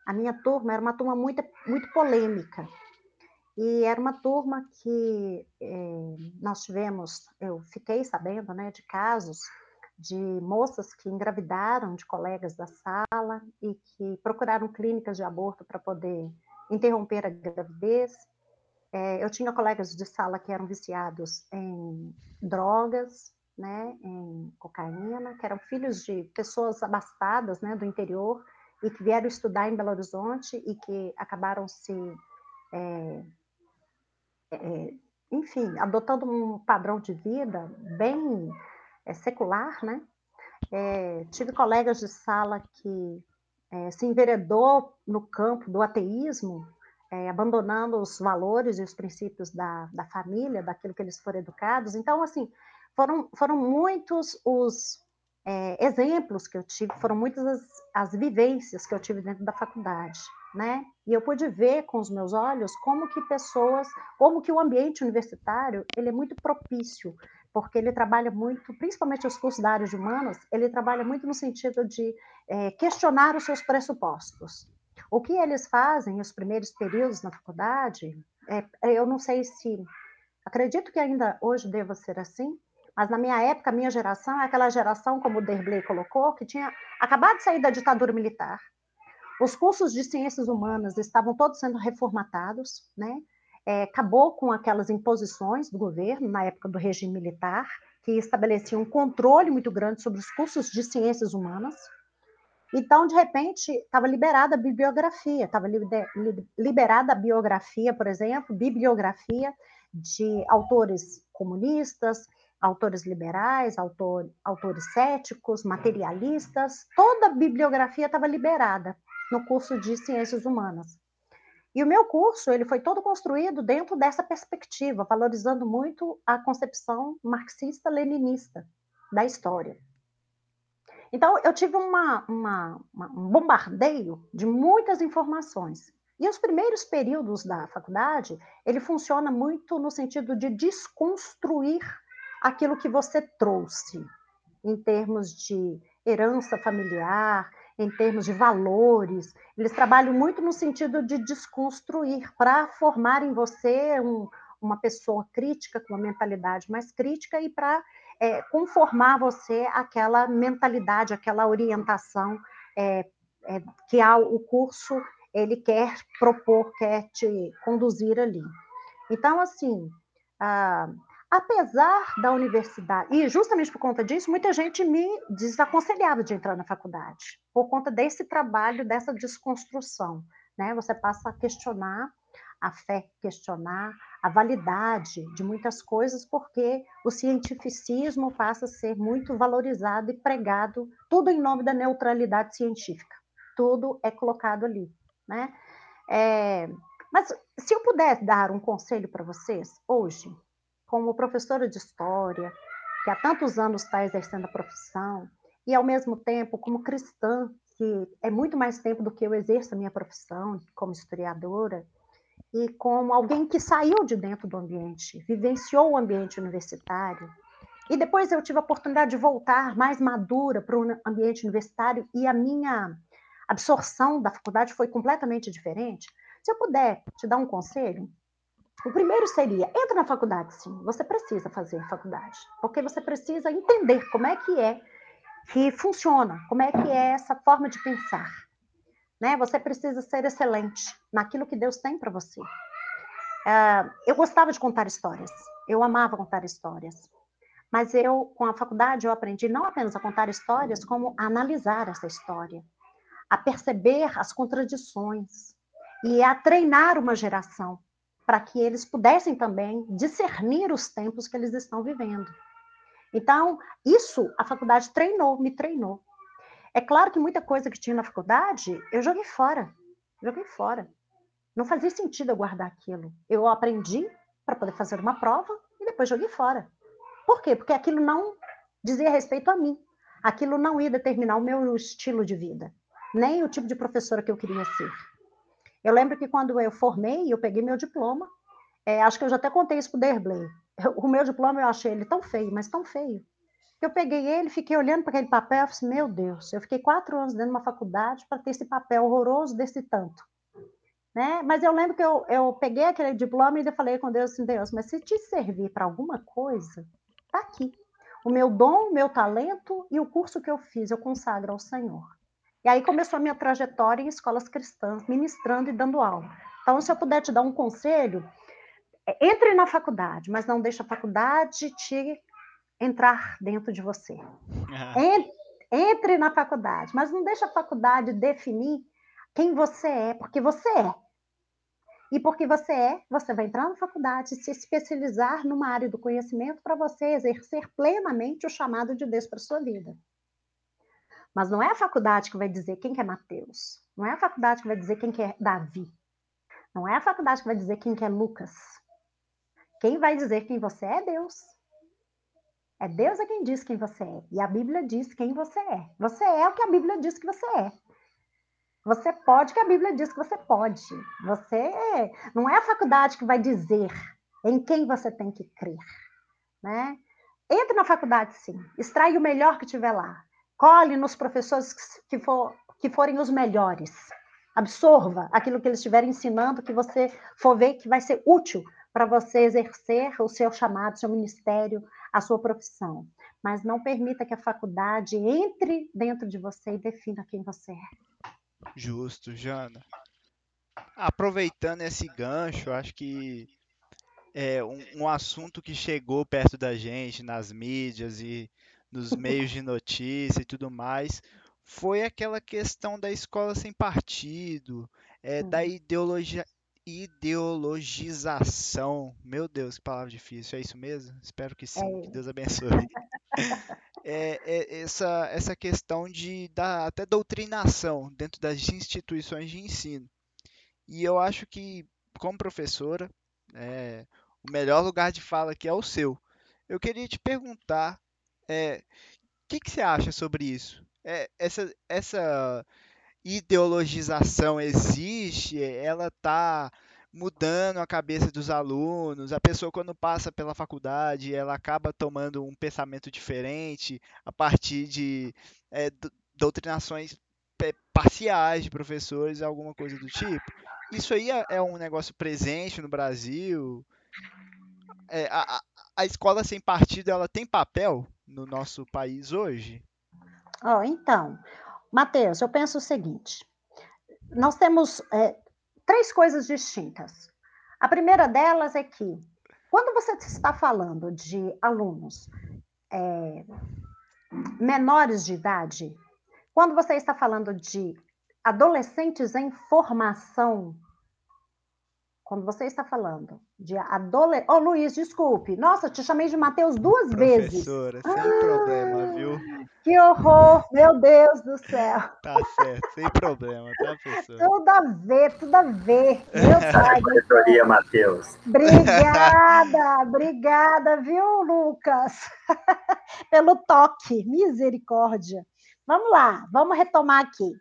a minha turma era uma turma muito, muito polêmica. E era uma turma que eh, nós tivemos, eu fiquei sabendo né, de casos de moças que engravidaram de colegas da sala e que procuraram clínicas de aborto para poder interromper a gravidez. É, eu tinha colegas de sala que eram viciados em drogas, né, em cocaína, que eram filhos de pessoas abastadas, né, do interior e que vieram estudar em Belo Horizonte e que acabaram se, é, é, enfim, adotando um padrão de vida bem é, secular, né? É, tive colegas de sala que é, se enveredou no campo do ateísmo, é, abandonando os valores e os princípios da, da família, daquilo que eles foram educados. Então, assim, foram, foram muitos os é, exemplos que eu tive, foram muitas as, as vivências que eu tive dentro da faculdade, né? E eu pude ver com os meus olhos como que pessoas, como que o ambiente universitário, ele é muito propício porque ele trabalha muito, principalmente os cursos da área de humanas, ele trabalha muito no sentido de é, questionar os seus pressupostos. O que eles fazem nos primeiros períodos na faculdade, é, eu não sei se, acredito que ainda hoje deva ser assim, mas na minha época, minha geração é aquela geração, como o Derblay colocou, que tinha acabado de sair da ditadura militar. Os cursos de ciências humanas estavam todos sendo reformatados, né? é, acabou com aquelas imposições do governo, na época do regime militar, que estabeleciam um controle muito grande sobre os cursos de ciências humanas. Então, de repente, estava liberada a bibliografia, estava liberada a biografia, por exemplo, bibliografia de autores comunistas, autores liberais, autor, autores céticos, materialistas, toda a bibliografia estava liberada no curso de ciências humanas. E o meu curso, ele foi todo construído dentro dessa perspectiva, valorizando muito a concepção marxista-leninista da história. Então, eu tive uma, uma, uma, um bombardeio de muitas informações. E os primeiros períodos da faculdade, ele funciona muito no sentido de desconstruir aquilo que você trouxe, em termos de herança familiar, em termos de valores. Eles trabalham muito no sentido de desconstruir, para formar em você um, uma pessoa crítica, com uma mentalidade mais crítica, e para é, conformar você aquela mentalidade, aquela orientação é, é, que há, o curso ele quer propor, quer te conduzir ali. Então, assim, ah, apesar da universidade, e justamente por conta disso, muita gente me desaconselhava de entrar na faculdade, por conta desse trabalho, dessa desconstrução. Né? Você passa a questionar a fé, questionar a validade de muitas coisas, porque o cientificismo passa a ser muito valorizado e pregado, tudo em nome da neutralidade científica. Tudo é colocado ali. Né? É, mas se eu puder dar um conselho para vocês hoje, como professora de história, que há tantos anos está exercendo a profissão, e ao mesmo tempo como cristã, que é muito mais tempo do que eu exerço a minha profissão como historiadora, e como alguém que saiu de dentro do ambiente, vivenciou o ambiente universitário, e depois eu tive a oportunidade de voltar mais madura para o ambiente universitário e a minha absorção da faculdade foi completamente diferente. Se eu puder te dar um conselho, o primeiro seria, entra na faculdade, sim. Você precisa fazer faculdade, porque você precisa entender como é que é que funciona, como é que é essa forma de pensar. Né? Você precisa ser excelente naquilo que Deus tem para você. Uh, eu gostava de contar histórias, eu amava contar histórias. Mas eu, com a faculdade, eu aprendi não apenas a contar histórias, como a analisar essa história, a perceber as contradições e a treinar uma geração para que eles pudessem também discernir os tempos que eles estão vivendo. Então, isso a faculdade treinou, me treinou. É claro que muita coisa que tinha na faculdade, eu joguei fora. Joguei fora. Não fazia sentido eu guardar aquilo. Eu aprendi para poder fazer uma prova e depois joguei fora. Por quê? Porque aquilo não dizia respeito a mim. Aquilo não ia determinar o meu estilo de vida, nem o tipo de professora que eu queria ser. Eu lembro que quando eu formei, eu peguei meu diploma, é, acho que eu já até contei isso para o Derblay. <laughs> O meu diploma eu achei ele tão feio, mas tão feio. Eu peguei ele, fiquei olhando para aquele papel, e falei, assim, meu Deus, eu fiquei quatro anos dentro de uma faculdade para ter esse papel horroroso desse tanto. Né? Mas eu lembro que eu, eu peguei aquele diploma e eu falei com Deus assim, Deus, mas se te servir para alguma coisa, tá aqui. O meu dom, o meu talento e o curso que eu fiz, eu consagro ao Senhor. E aí começou a minha trajetória em escolas cristãs, ministrando e dando aula. Então, se eu puder te dar um conselho, é, entre na faculdade, mas não deixe a faculdade te entrar dentro de você. Entre na faculdade, mas não deixe a faculdade definir quem você é, porque você é. E porque você é, você vai entrar na faculdade, se especializar numa área do conhecimento para você exercer plenamente o chamado de Deus para sua vida. Mas não é a faculdade que vai dizer quem que é Mateus. Não é a faculdade que vai dizer quem que é Davi. Não é a faculdade que vai dizer quem que é Lucas. Quem vai dizer quem você é, é Deus. É Deus é quem diz quem você é. E a Bíblia diz quem você é. Você é o que a Bíblia diz que você é. Você pode o que a Bíblia diz que você pode. Você é... não é a faculdade que vai dizer em quem você tem que crer, né? Entre na faculdade, sim. Extrai o melhor que tiver lá. Cole nos professores que, for, que forem os melhores. Absorva aquilo que eles estiverem ensinando, que você for ver que vai ser útil para você exercer o seu chamado, seu ministério, a sua profissão. Mas não permita que a faculdade entre dentro de você e defina quem você é. Justo, Jana. Aproveitando esse gancho, acho que é um, um assunto que chegou perto da gente nas mídias e nos <laughs> meios de notícia e tudo mais, foi aquela questão da escola sem partido, é, da hum. ideologia, ideologização. Meu Deus, que palavra difícil. É isso mesmo? Espero que sim. É. Que Deus abençoe. <laughs> é, é, essa, essa questão de da, até doutrinação dentro das instituições de ensino. E eu acho que, como professora, é, o melhor lugar de fala aqui é o seu. Eu queria te perguntar é, o que, que você acha sobre isso? É, essa, essa ideologização existe? Ela está mudando a cabeça dos alunos? A pessoa, quando passa pela faculdade, ela acaba tomando um pensamento diferente a partir de é, doutrinações parciais de professores, alguma coisa do tipo. Isso aí é, é um negócio presente no Brasil. É, a, a escola sem partido ela tem papel no nosso país hoje? Oh, então, Matheus, eu penso o seguinte: nós temos é, três coisas distintas. A primeira delas é que, quando você está falando de alunos é, menores de idade, quando você está falando de adolescentes em formação, quando você está falando de adolescente. Ô, oh, Luiz, desculpe. Nossa, te chamei de Matheus duas Professora, vezes. Professora, sem ah, problema, viu? Que horror, meu Deus do céu. Tá certo, sem problema, tá, professor? Tudo a ver, tudo a ver. Meu <laughs> pai. Diretoria, Matheus. Obrigada, obrigada, viu, Lucas? <laughs> Pelo toque, misericórdia. Vamos lá, vamos retomar aqui.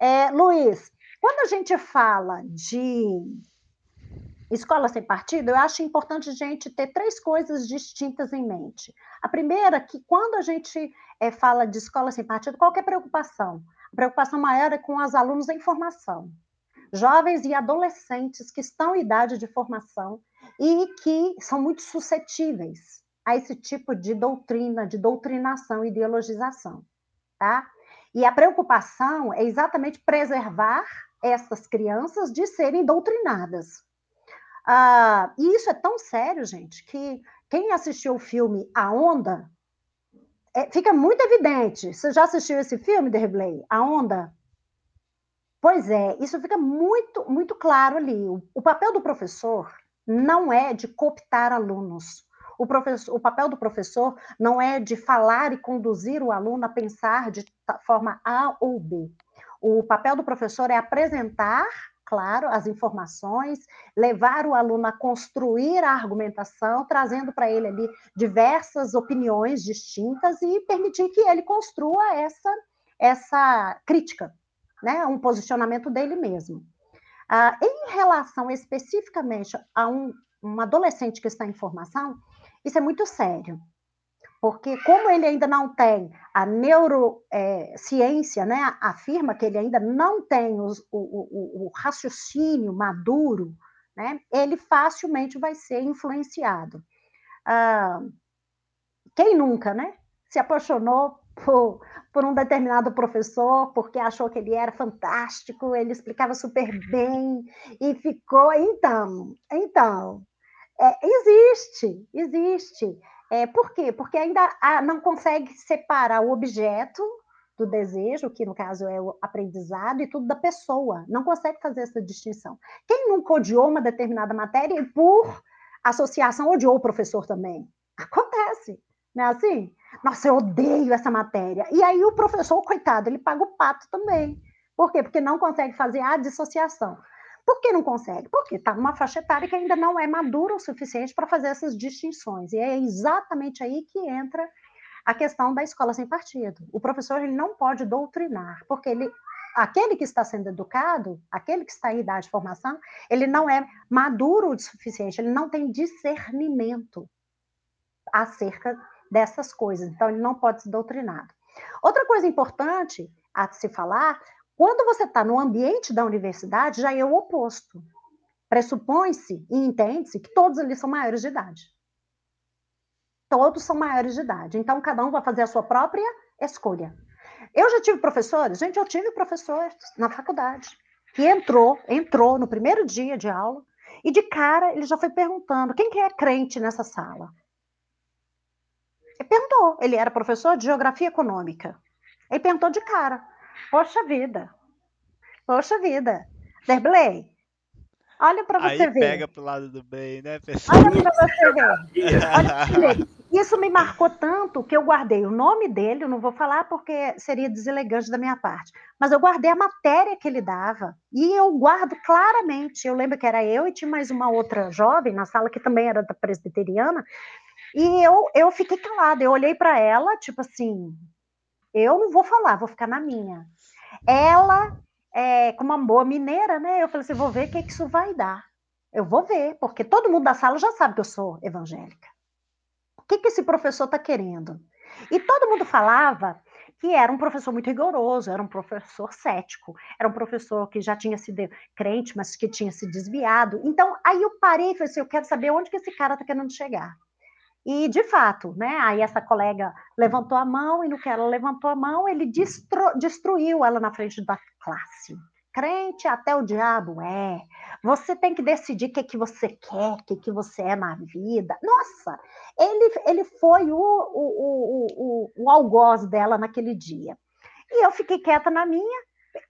É, Luiz, quando a gente fala de escola sem partido, eu acho importante a gente ter três coisas distintas em mente. A primeira, que quando a gente é, fala de escola sem partido, qual é a preocupação? A preocupação maior é com os alunos em formação. Jovens e adolescentes que estão em idade de formação e que são muito suscetíveis a esse tipo de doutrina, de doutrinação, ideologização tá? E a preocupação é exatamente preservar essas crianças de serem doutrinadas. Ah, e isso é tão sério, gente, que quem assistiu o filme A Onda é, fica muito evidente. Você já assistiu esse filme, Derblay? A Onda? Pois é, isso fica muito, muito claro ali. O, o papel do professor não é de cooptar alunos. O, o papel do professor não é de falar e conduzir o aluno a pensar de forma A ou B. O papel do professor é apresentar, claro, as informações, levar o aluno a construir a argumentação, trazendo para ele ali diversas opiniões distintas e permitir que ele construa essa, essa crítica, né? um posicionamento dele mesmo. Ah, em relação especificamente a um, um adolescente que está em formação, isso é muito sério, porque como ele ainda não tem a neurociência, é, né, afirma que ele ainda não tem os, o, o, o, raciocínio maduro, né, ele facilmente vai ser influenciado. Ah, quem nunca, né, se apaixonou por, por um determinado professor porque achou que ele era fantástico, ele explicava super bem e ficou, então, então, é, existe, existe. É, por quê? Porque ainda não consegue separar o objeto do desejo, que no caso é o aprendizado, e tudo da pessoa. Não consegue fazer essa distinção. Quem nunca odiou uma determinada matéria e, por associação, odiou o professor também? Acontece, não é assim? Nossa, eu odeio essa matéria. E aí o professor, coitado, ele paga o pato também. Por quê? Porque não consegue fazer a dissociação. Por que não consegue? Porque está numa faixa etária que ainda não é madura o suficiente para fazer essas distinções. E é exatamente aí que entra a questão da escola sem partido. O professor ele não pode doutrinar, porque ele, aquele que está sendo educado, aquele que está em idade de formação, ele não é maduro o suficiente, ele não tem discernimento acerca dessas coisas. Então, ele não pode ser doutrinado. Outra coisa importante a se falar quando você está no ambiente da universidade, já é o oposto. Pressupõe-se e entende-se que todos ali são maiores de idade. Todos são maiores de idade. Então, cada um vai fazer a sua própria escolha. Eu já tive professores, gente, eu tive professores na faculdade, que entrou, entrou no primeiro dia de aula, e de cara ele já foi perguntando: quem que é crente nessa sala? Ele perguntou, ele era professor de geografia econômica. Ele perguntou de cara. Poxa vida. Poxa vida. Derblay, olha para você Aí ver. pega pro lado do bem, né, pessoal? Olha para você ver. Olha <laughs> Isso me marcou tanto que eu guardei o nome dele, eu não vou falar porque seria deselegante da minha parte, mas eu guardei a matéria que ele dava. E eu guardo claramente. Eu lembro que era eu e tinha mais uma outra jovem na sala que também era da presbiteriana. E eu, eu fiquei calada, eu olhei para ela, tipo assim, eu não vou falar, vou ficar na minha. Ela, é, como uma boa mineira, né? Eu falei assim: vou ver o que, que isso vai dar. Eu vou ver, porque todo mundo da sala já sabe que eu sou evangélica. O que, que esse professor está querendo? E todo mundo falava que era um professor muito rigoroso, era um professor cético, era um professor que já tinha sido crente, mas que tinha se desviado. Então, aí eu parei e falei assim, eu quero saber onde que esse cara está querendo chegar. E, de fato, né, aí essa colega levantou a mão, e no que ela levantou a mão, ele destru destruiu ela na frente da classe. Crente até o diabo é. Você tem que decidir o que, que você quer, o que, que você é na vida. Nossa, ele, ele foi o, o, o, o, o algoz dela naquele dia. E eu fiquei quieta na minha,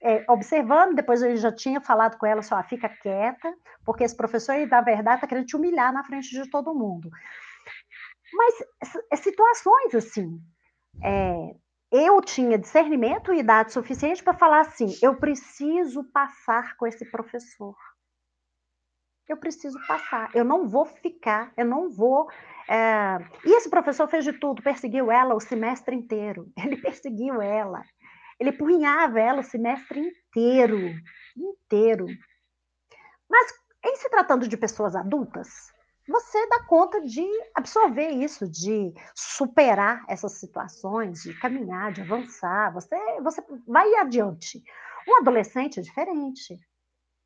é, observando, depois eu já tinha falado com ela, só fica quieta, porque esse professor, na verdade, está querendo te humilhar na frente de todo mundo. Mas situações assim, é, eu tinha discernimento e idade suficiente para falar assim: eu preciso passar com esse professor. Eu preciso passar, eu não vou ficar, eu não vou. É... E esse professor fez de tudo, perseguiu ela o semestre inteiro. <laughs> Ele perseguiu ela, ele punhava ela o semestre inteiro, inteiro. Mas em se tratando de pessoas adultas, você dá conta de absorver isso, de superar essas situações, de caminhar, de avançar. Você, você vai adiante. Um adolescente é diferente.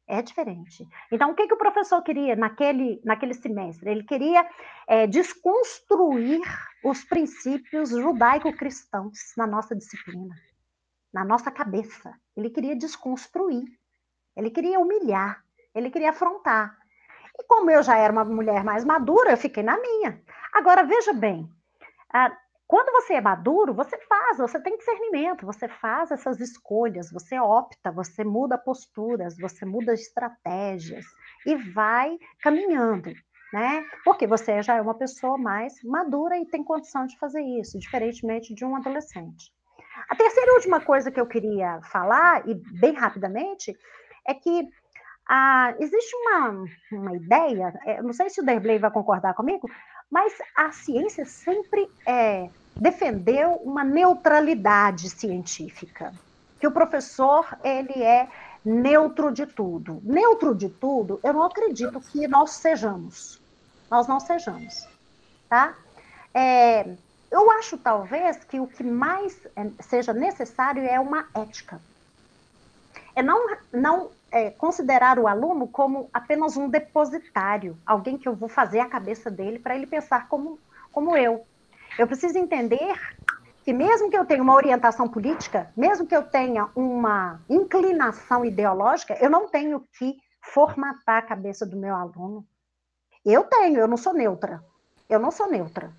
É diferente. Então, o que, que o professor queria naquele, naquele semestre? Ele queria é, desconstruir os princípios judaico-cristãos na nossa disciplina, na nossa cabeça. Ele queria desconstruir. Ele queria humilhar. Ele queria afrontar. E como eu já era uma mulher mais madura, eu fiquei na minha. Agora, veja bem, ah, quando você é maduro, você faz, você tem discernimento, você faz essas escolhas, você opta, você muda posturas, você muda estratégias e vai caminhando, né? Porque você já é uma pessoa mais madura e tem condição de fazer isso, diferentemente de um adolescente. A terceira e última coisa que eu queria falar, e bem rapidamente, é que ah, existe uma, uma ideia, é, não sei se o Derblay vai concordar comigo, mas a ciência sempre é, defendeu uma neutralidade científica, que o professor ele é neutro de tudo. Neutro de tudo, eu não acredito que nós sejamos. Nós não sejamos, tá? É, eu acho talvez que o que mais é, seja necessário é uma ética. É não, não é, considerar o aluno como apenas um depositário, alguém que eu vou fazer a cabeça dele para ele pensar como, como eu. Eu preciso entender que mesmo que eu tenha uma orientação política, mesmo que eu tenha uma inclinação ideológica, eu não tenho que formatar a cabeça do meu aluno. Eu tenho, eu não sou neutra. Eu não sou neutra.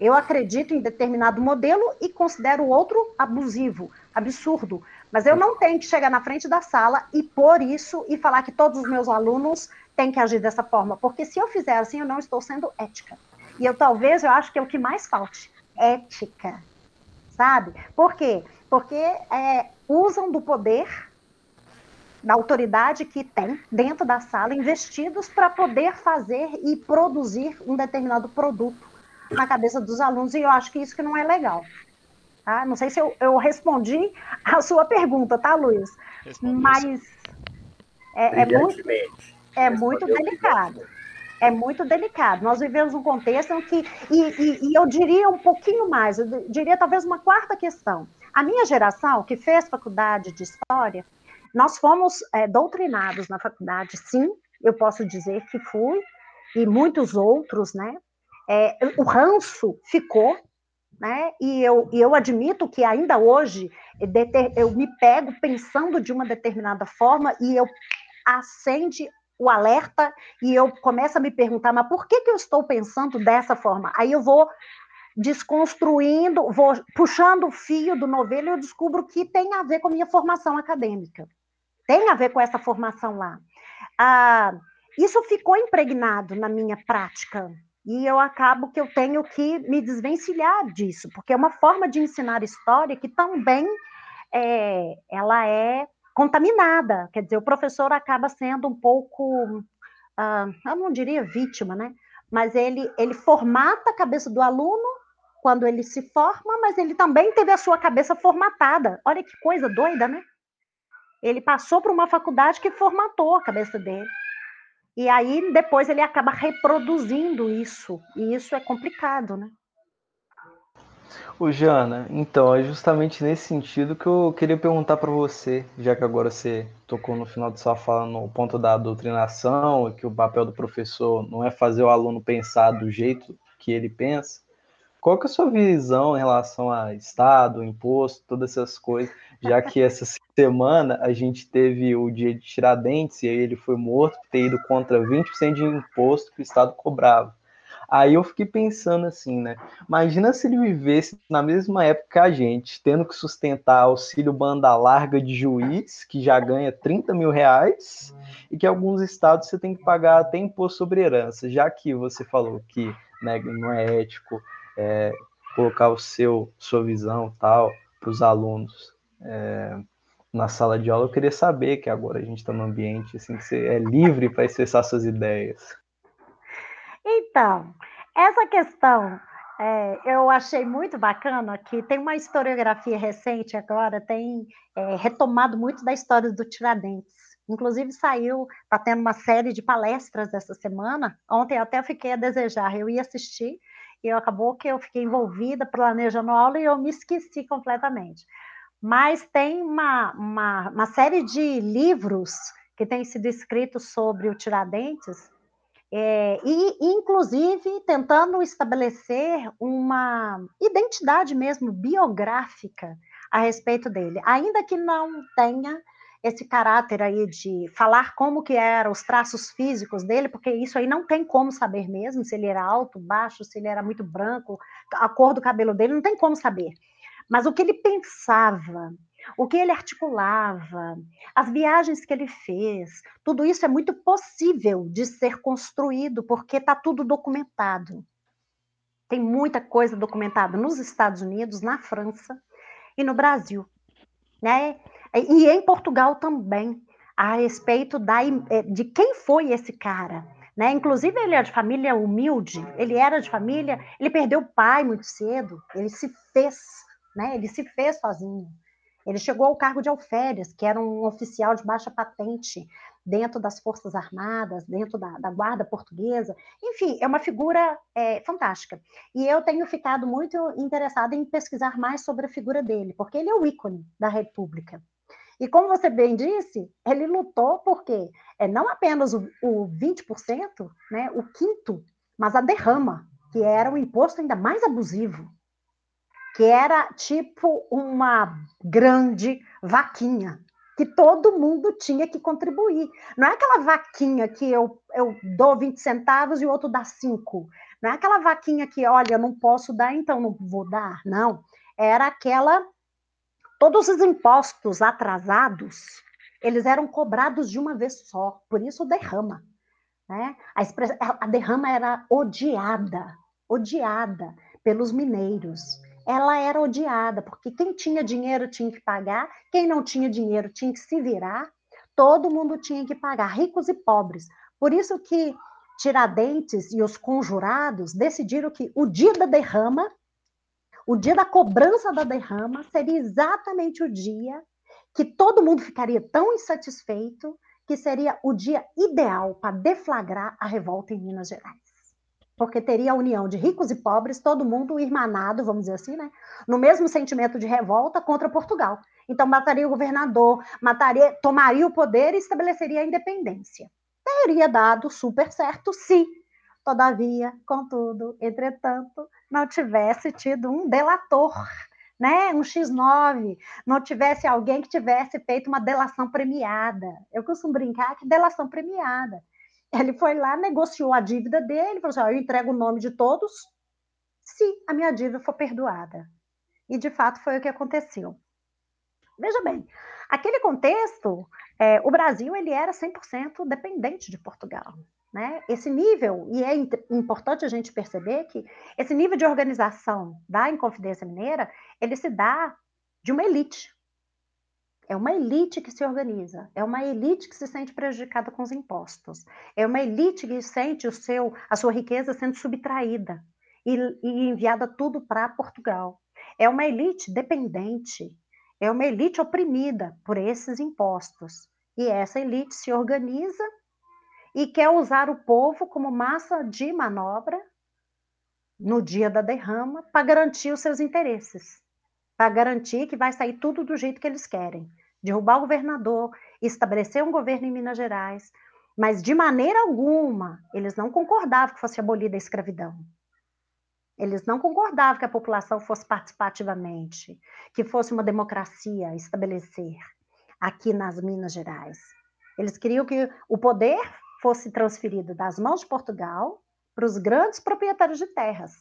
Eu acredito em determinado modelo e considero o outro abusivo, absurdo. Mas eu não tenho que chegar na frente da sala e por isso e falar que todos os meus alunos têm que agir dessa forma, porque se eu fizer assim, eu não estou sendo ética. E eu talvez eu acho que é o que mais falte, ética, sabe? Por quê? Porque é, usam do poder da autoridade que tem dentro da sala, investidos para poder fazer e produzir um determinado produto na cabeça dos alunos, e eu acho que isso que não é legal. Tá? Não sei se eu, eu respondi a sua pergunta, tá, Luiz? Mas é, é muito, é muito delicado. É muito delicado. Nós vivemos um contexto em que, e, e, e eu diria um pouquinho mais, eu diria talvez uma quarta questão. A minha geração, que fez faculdade de História, nós fomos é, doutrinados na faculdade, sim, eu posso dizer que fui, e muitos outros, né? É, o ranço ficou, né? E eu, e eu admito que ainda hoje eu me pego pensando de uma determinada forma e eu acende o alerta e eu começo a me perguntar, mas por que, que eu estou pensando dessa forma? Aí eu vou desconstruindo, vou puxando o fio do novelo e eu descubro que tem a ver com a minha formação acadêmica. Tem a ver com essa formação lá. Ah, isso ficou impregnado na minha prática e eu acabo que eu tenho que me desvencilhar disso, porque é uma forma de ensinar história que também é, ela é contaminada, quer dizer, o professor acaba sendo um pouco, uh, eu não diria vítima, né? Mas ele, ele formata a cabeça do aluno quando ele se forma, mas ele também teve a sua cabeça formatada. Olha que coisa doida, né? Ele passou por uma faculdade que formatou a cabeça dele. E aí depois ele acaba reproduzindo isso, e isso é complicado, né? Ô, Jana, então, é justamente nesse sentido que eu queria perguntar para você, já que agora você tocou no final de sua fala no ponto da doutrinação, que o papel do professor não é fazer o aluno pensar do jeito que ele pensa. Qual que é a sua visão em relação a Estado, imposto, todas essas coisas, já que essa semana a gente teve o dia de Tiradentes e aí ele foi morto por ter ido contra 20% de imposto que o Estado cobrava. Aí eu fiquei pensando assim, né? Imagina se ele vivesse na mesma época que a gente, tendo que sustentar auxílio banda larga de juiz, que já ganha 30 mil reais, e que alguns estados você tem que pagar até imposto sobre herança, já que você falou que né, não é ético é, colocar o seu, sua visão tal para os alunos é, na sala de aula, eu queria saber que agora a gente está num ambiente assim que você é livre para expressar suas ideias. Então, essa questão é, eu achei muito bacana que tem uma historiografia recente agora, tem é, retomado muito da história do Tiradentes. Inclusive saiu, está tendo uma série de palestras essa semana. Ontem até fiquei a desejar, eu ia assistir, e acabou que eu fiquei envolvida planejando a aula e eu me esqueci completamente. Mas tem uma, uma, uma série de livros que têm sido escritos sobre o Tiradentes, é, e, inclusive, tentando estabelecer uma identidade mesmo biográfica a respeito dele, ainda que não tenha esse caráter aí de falar como que eram os traços físicos dele, porque isso aí não tem como saber mesmo, se ele era alto, baixo, se ele era muito branco, a cor do cabelo dele, não tem como saber. Mas o que ele pensava, o que ele articulava, as viagens que ele fez, tudo isso é muito possível de ser construído, porque está tudo documentado. Tem muita coisa documentada nos Estados Unidos, na França e no Brasil. Né? E em Portugal também, a respeito da, eh, de quem foi esse cara. Né? Inclusive, ele é de família humilde, ele era de família, ele perdeu o pai muito cedo, ele se fez, né? ele se fez sozinho. Ele chegou ao cargo de alferes, que era um oficial de baixa patente dentro das Forças Armadas, dentro da, da Guarda Portuguesa. Enfim, é uma figura é, fantástica. E eu tenho ficado muito interessada em pesquisar mais sobre a figura dele, porque ele é o ícone da República. E como você bem disse, ele lutou porque é não apenas o, o 20%, né, o quinto, mas a derrama, que era um imposto ainda mais abusivo que era tipo uma grande vaquinha, que todo mundo tinha que contribuir. Não é aquela vaquinha que eu, eu dou 20 centavos e o outro dá 5. Não é aquela vaquinha que, olha, eu não posso dar, então não vou dar. Não. Era aquela. Todos os impostos atrasados, eles eram cobrados de uma vez só. Por isso, derrama. Né? A, express... a derrama era odiada, odiada pelos mineiros ela era odiada, porque quem tinha dinheiro tinha que pagar, quem não tinha dinheiro tinha que se virar, todo mundo tinha que pagar, ricos e pobres. Por isso que Tiradentes e os conjurados decidiram que o dia da derrama, o dia da cobrança da derrama, seria exatamente o dia que todo mundo ficaria tão insatisfeito que seria o dia ideal para deflagrar a revolta em Minas Gerais porque teria a união de ricos e pobres, todo mundo irmanado, vamos dizer assim, né? No mesmo sentimento de revolta contra Portugal. Então mataria o governador, mataria, tomaria o poder e estabeleceria a independência. Teria dado super certo se, todavia, contudo, entretanto, não tivesse tido um delator, né? Um X9, não tivesse alguém que tivesse feito uma delação premiada. Eu costumo brincar que delação premiada ele foi lá, negociou a dívida dele, falou assim: eu entrego o nome de todos se a minha dívida for perdoada. E de fato foi o que aconteceu. Veja bem, aquele contexto, é, o Brasil ele era 100% dependente de Portugal. Né? Esse nível, e é importante a gente perceber que esse nível de organização da Inconfidência Mineira, ele se dá de uma elite, é uma elite que se organiza, é uma elite que se sente prejudicada com os impostos, é uma elite que sente o seu, a sua riqueza sendo subtraída e, e enviada tudo para Portugal. É uma elite dependente, é uma elite oprimida por esses impostos. E essa elite se organiza e quer usar o povo como massa de manobra no dia da derrama para garantir os seus interesses, para garantir que vai sair tudo do jeito que eles querem. Derrubar o governador, estabelecer um governo em Minas Gerais, mas de maneira alguma eles não concordavam que fosse abolida a escravidão. Eles não concordavam que a população fosse participar ativamente, que fosse uma democracia estabelecer aqui nas Minas Gerais. Eles queriam que o poder fosse transferido das mãos de Portugal para os grandes proprietários de terras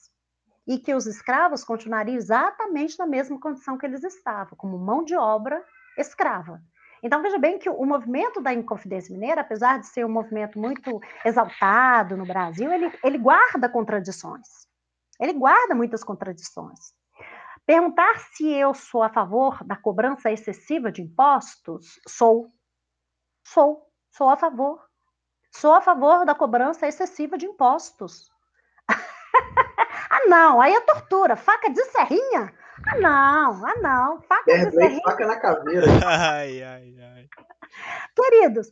e que os escravos continuariam exatamente na mesma condição que eles estavam, como mão de obra escrava. Então, veja bem que o movimento da Inconfidência Mineira, apesar de ser um movimento muito exaltado no Brasil, ele, ele guarda contradições. Ele guarda muitas contradições. Perguntar se eu sou a favor da cobrança excessiva de impostos, sou. Sou. Sou a favor. Sou a favor da cobrança excessiva de impostos. <laughs> ah, não, aí é tortura. Faca de serrinha? Ah, não, ah, não. Faca de serrinha. faca na caveira. <laughs> Ai, ai, ai. Queridos,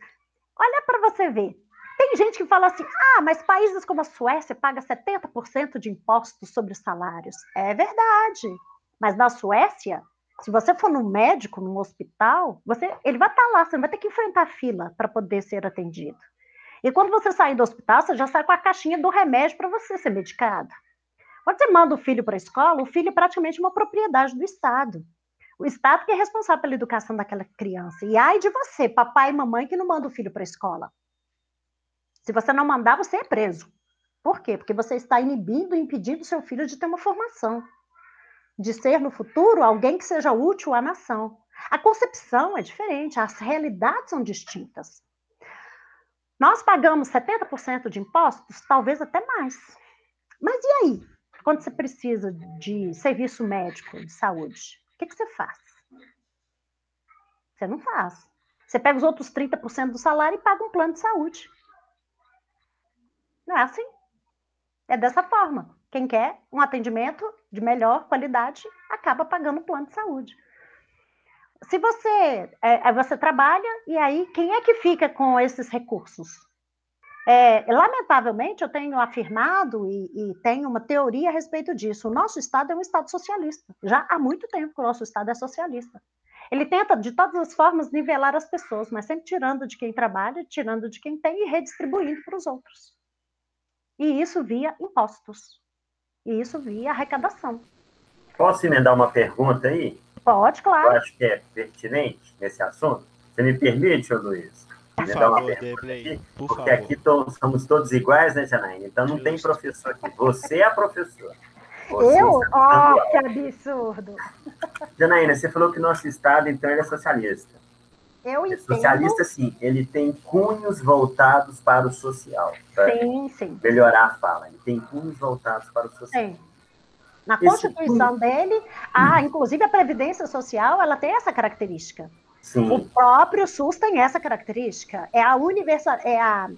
olha para você ver. Tem gente que fala assim: ah, mas países como a Suécia pagam 70% de impostos sobre os salários. É verdade. Mas na Suécia, se você for no médico, num hospital, você, ele vai estar lá, você não vai ter que enfrentar fila para poder ser atendido. E quando você sair do hospital, você já sai com a caixinha do remédio para você ser medicado. Quando você manda o filho para a escola, o filho é praticamente uma propriedade do Estado. O Estado que é responsável pela educação daquela criança. E ai de você, papai e mamãe, que não manda o filho para a escola. Se você não mandar, você é preso. Por quê? Porque você está inibindo, impedindo seu filho de ter uma formação, de ser no futuro alguém que seja útil à nação. A concepção é diferente, as realidades são distintas. Nós pagamos 70% de impostos, talvez até mais. Mas e aí? Quando você precisa de serviço médico, de saúde, o que, que você faz? Você não faz. Você pega os outros 30% do salário e paga um plano de saúde. Não é assim. É dessa forma. Quem quer um atendimento de melhor qualidade acaba pagando o plano de saúde. Se você, é, você trabalha, e aí quem é que fica com esses recursos? É, lamentavelmente, eu tenho afirmado e, e, tenho uma teoria a respeito disso. O nosso Estado é um Estado socialista. Já há muito tempo que o nosso Estado é socialista. Ele tenta, de todas as formas, nivelar as pessoas, mas sempre tirando de quem trabalha, tirando de quem tem e redistribuindo para os outros. E isso via impostos. E isso via arrecadação. Posso emendar uma pergunta aí? Pode, claro. Eu acho que é pertinente nesse assunto. Você me permite, Luiz? Por favor, Deblay, por porque favor. aqui todos, somos todos iguais, né, Janaína? Então não Justo. tem professor aqui. Você é a professora. Você Eu? está Oh, que absurdo. <laughs> Janaína, você falou que nosso Estado, então, ele é socialista. Eu É entendo. socialista, sim. Ele tem cunhos voltados para o social. Para Sim, sim. melhorar a fala. Ele tem cunhos voltados para o social. Sim. Na Esse- Constituição dele, a, inclusive a Previdência Social, ela tem essa característica. O Sim, próprio SUS tem essa característica. É, a universal, é, a,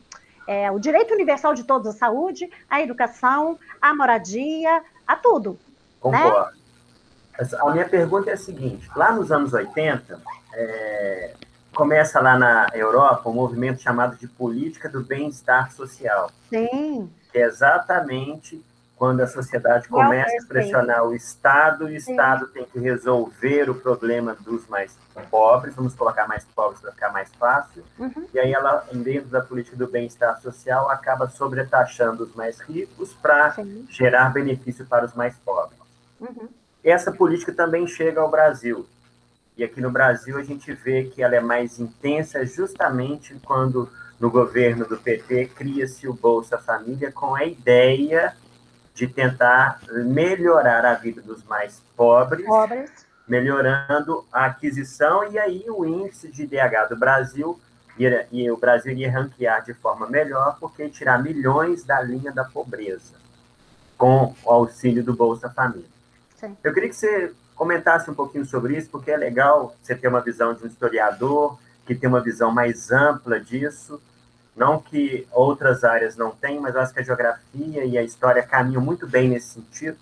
é o direito universal de todos, a saúde, a educação, a moradia, a tudo. concordo. Essa- A minha pergunta é a seguinte: lá nos anos 80, é, começa lá na Europa um movimento chamado de política do bem-estar social. Sim, que é exatamente quando a sociedade Welfare começa a pressionar o Estado, o Sim. Estado tem que resolver o problema dos mais pobres, vamos colocar mais pobres para ficar mais fácil, Uhum. e aí ela, dentro da política do bem-estar social, acaba sobretaxando os mais ricos para sim. gerar benefício para os mais pobres. Uhum. Essa política também chega ao Brasil. E aqui no Brasil a gente vê que ela é mais intensa justamente quando no governo do PT cria-se o Bolsa Família com a ideia de tentar melhorar a vida dos mais pobres, Pobres. melhorando a aquisição e aí o índice de IDH do Brasil ia- e o Brasil iria ranquear de forma melhor porque ia tirar milhões da linha da pobreza com o auxílio do Bolsa Família. Sim. Eu queria que você comentasse um pouquinho sobre isso, porque é legal você ter uma visão de um historiador que tem uma visão mais ampla disso. Não que outras áreas não tenham, mas eu acho que a geografia e a história caminham muito bem nesse sentido.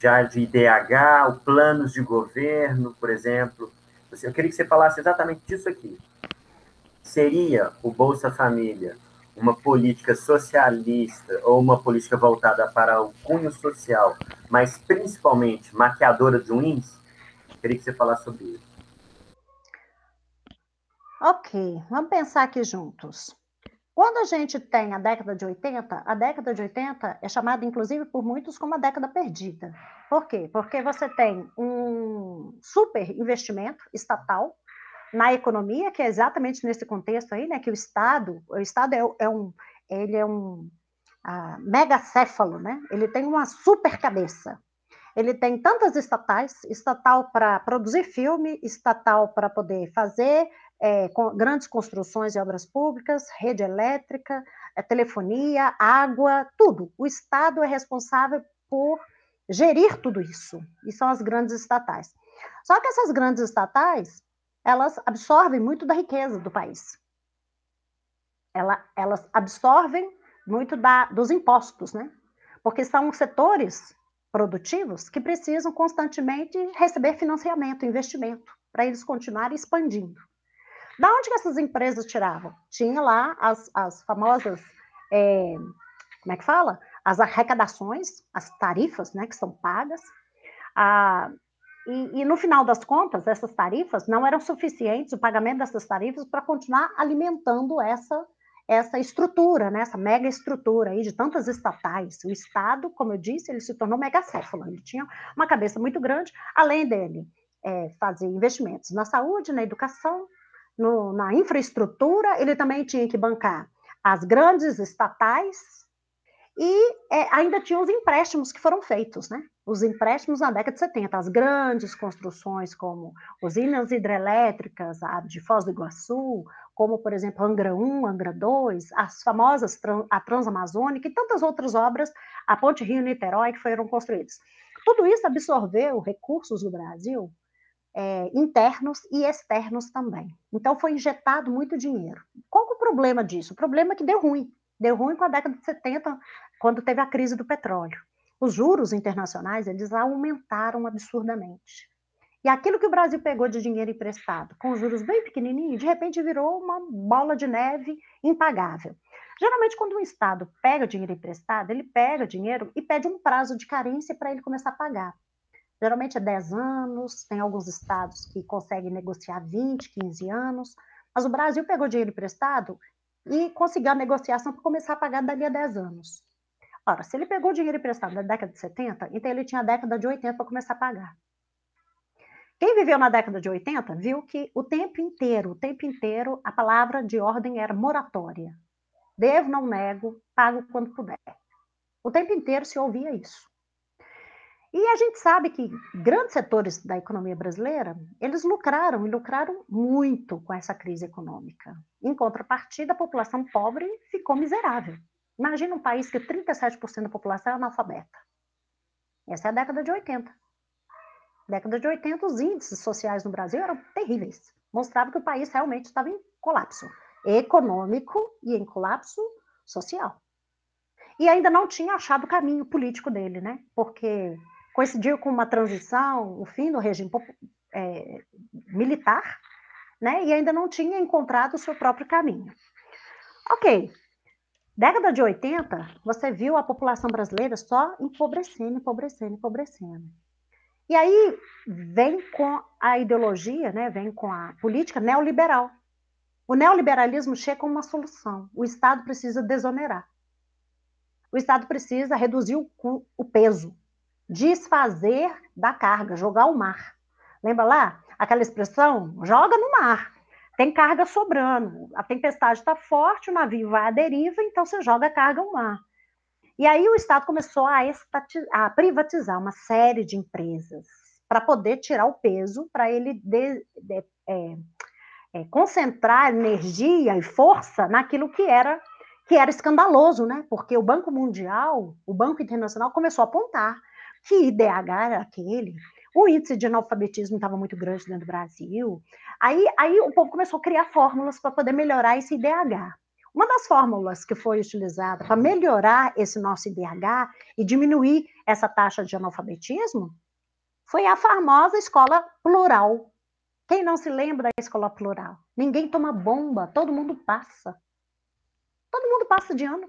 Já de IDH, planos de governo, por exemplo. Eu queria que você falasse exatamente disso aqui. Seria o Bolsa Família uma política socialista ou uma política voltada para o cunho social, mas principalmente maquiadora de wins? Queria que você falasse sobre isso. Ok, vamos pensar aqui juntos. Quando a gente tem a década de 80, a década de 80 é chamada, inclusive, por muitos como a década perdida. Por quê? Porque você tem um super investimento estatal na economia, que é exatamente nesse contexto aí, né, que o Estado, o Estado é, é um, ele é um uh, megacéfalo, né, ele tem uma super cabeça, ele tem tantas estatais, estatal para produzir filme, estatal para poder fazer é, grandes construções e obras públicas, rede elétrica, é, telefonia, água, tudo. O Estado é responsável por gerir tudo isso, e são as grandes estatais. Só que essas grandes estatais, elas absorvem muito da riqueza do país. Ela, elas absorvem muito da, dos impostos, né? Porque são setores produtivos que precisam constantemente receber financiamento, investimento, para eles continuarem expandindo. Da onde que essas empresas tiravam? Tinha lá as, as famosas, é, como é que fala? As arrecadações, as tarifas, né, que são pagas. Ah, e, e, no final das contas, essas tarifas não eram suficientes, o pagamento dessas tarifas, para continuar alimentando essa, essa estrutura, né, essa mega estrutura aí de tantas estatais. O Estado, como eu disse, ele se tornou megacéfalo, ele tinha uma cabeça muito grande, além dele é, fazer investimentos na saúde, na educação, no, na infraestrutura, ele também tinha que bancar as grandes estatais e é, ainda tinha os empréstimos que foram feitos, né? Os empréstimos na década de 70, as grandes construções como usinas hidrelétricas, a de Foz do Iguaçu, como, por exemplo, Angra 1, Angra 2, as famosas a Transamazônica e tantas outras obras, a Ponte Rio-Niterói, que foram construídas. Tudo isso absorveu recursos do Brasil é, internos e externos também. Então, foi injetado muito dinheiro. Qual é o problema disso? O problema é que deu ruim. Deu ruim com a década de 70, quando teve a crise do petróleo. Os juros internacionais, eles aumentaram absurdamente. E aquilo que o Brasil pegou de dinheiro emprestado, com juros bem pequenininhos, de repente virou uma bola de neve impagável. Geralmente, quando um Estado pega dinheiro emprestado, ele pega dinheiro e pede um prazo de carência para ele começar a pagar. Geralmente é 10 anos, tem alguns estados que conseguem negociar 20, 15 anos, mas o Brasil pegou dinheiro emprestado e conseguiu a negociação para começar a pagar dali a 10 anos. Ora, se ele pegou dinheiro emprestado na década de 70, então ele tinha a década de 80 para começar a pagar. Quem viveu na década de 80 viu que o tempo inteiro, o tempo inteiro, a palavra de ordem era moratória. Devo, não nego, pago quando puder. O tempo inteiro se ouvia isso. E a gente sabe que grandes setores da economia brasileira, eles lucraram e lucraram muito com essa crise econômica. Em contrapartida, a população pobre ficou miserável. Imagina um país que 37% da população é analfabeta. Essa é a década de 80. Década de 80, os índices sociais no Brasil eram terríveis. Mostrava que o país realmente estava em colapso econômico e em colapso social. E ainda não tinha achado o caminho político dele, né? Porque coincidiu com uma transição, o fim do regime é, militar, né? E ainda não tinha encontrado o seu próprio caminho. Ok. Década de 80, você viu a população brasileira só empobrecendo, empobrecendo, empobrecendo. E aí vem com a ideologia, né, vem com a política neoliberal. O neoliberalismo chega com uma solução. O Estado precisa desonerar. O Estado precisa reduzir o, o peso desfazer da carga, jogar ao mar. Lembra lá aquela expressão? Joga no mar. Tem carga sobrando, a tempestade está forte, o navio vai à deriva, então você joga a carga ao mar. E aí o Estado começou a, a privatizar uma série de empresas para poder tirar o peso, para ele de, de, é, é, concentrar energia e força naquilo que era que era escandaloso, né? Porque o Banco Mundial, o Banco Internacional começou a apontar que IDH era aquele, o índice de analfabetismo estava muito grande dentro do Brasil. Aí, aí o povo começou a criar fórmulas para poder melhorar esse IDH. Uma das fórmulas que foi utilizada para melhorar esse nosso IDH e diminuir essa taxa de analfabetismo foi a famosa escola plural. Quem não se lembra da escola plural? Ninguém toma bomba, todo mundo passa. Todo mundo passa de ano.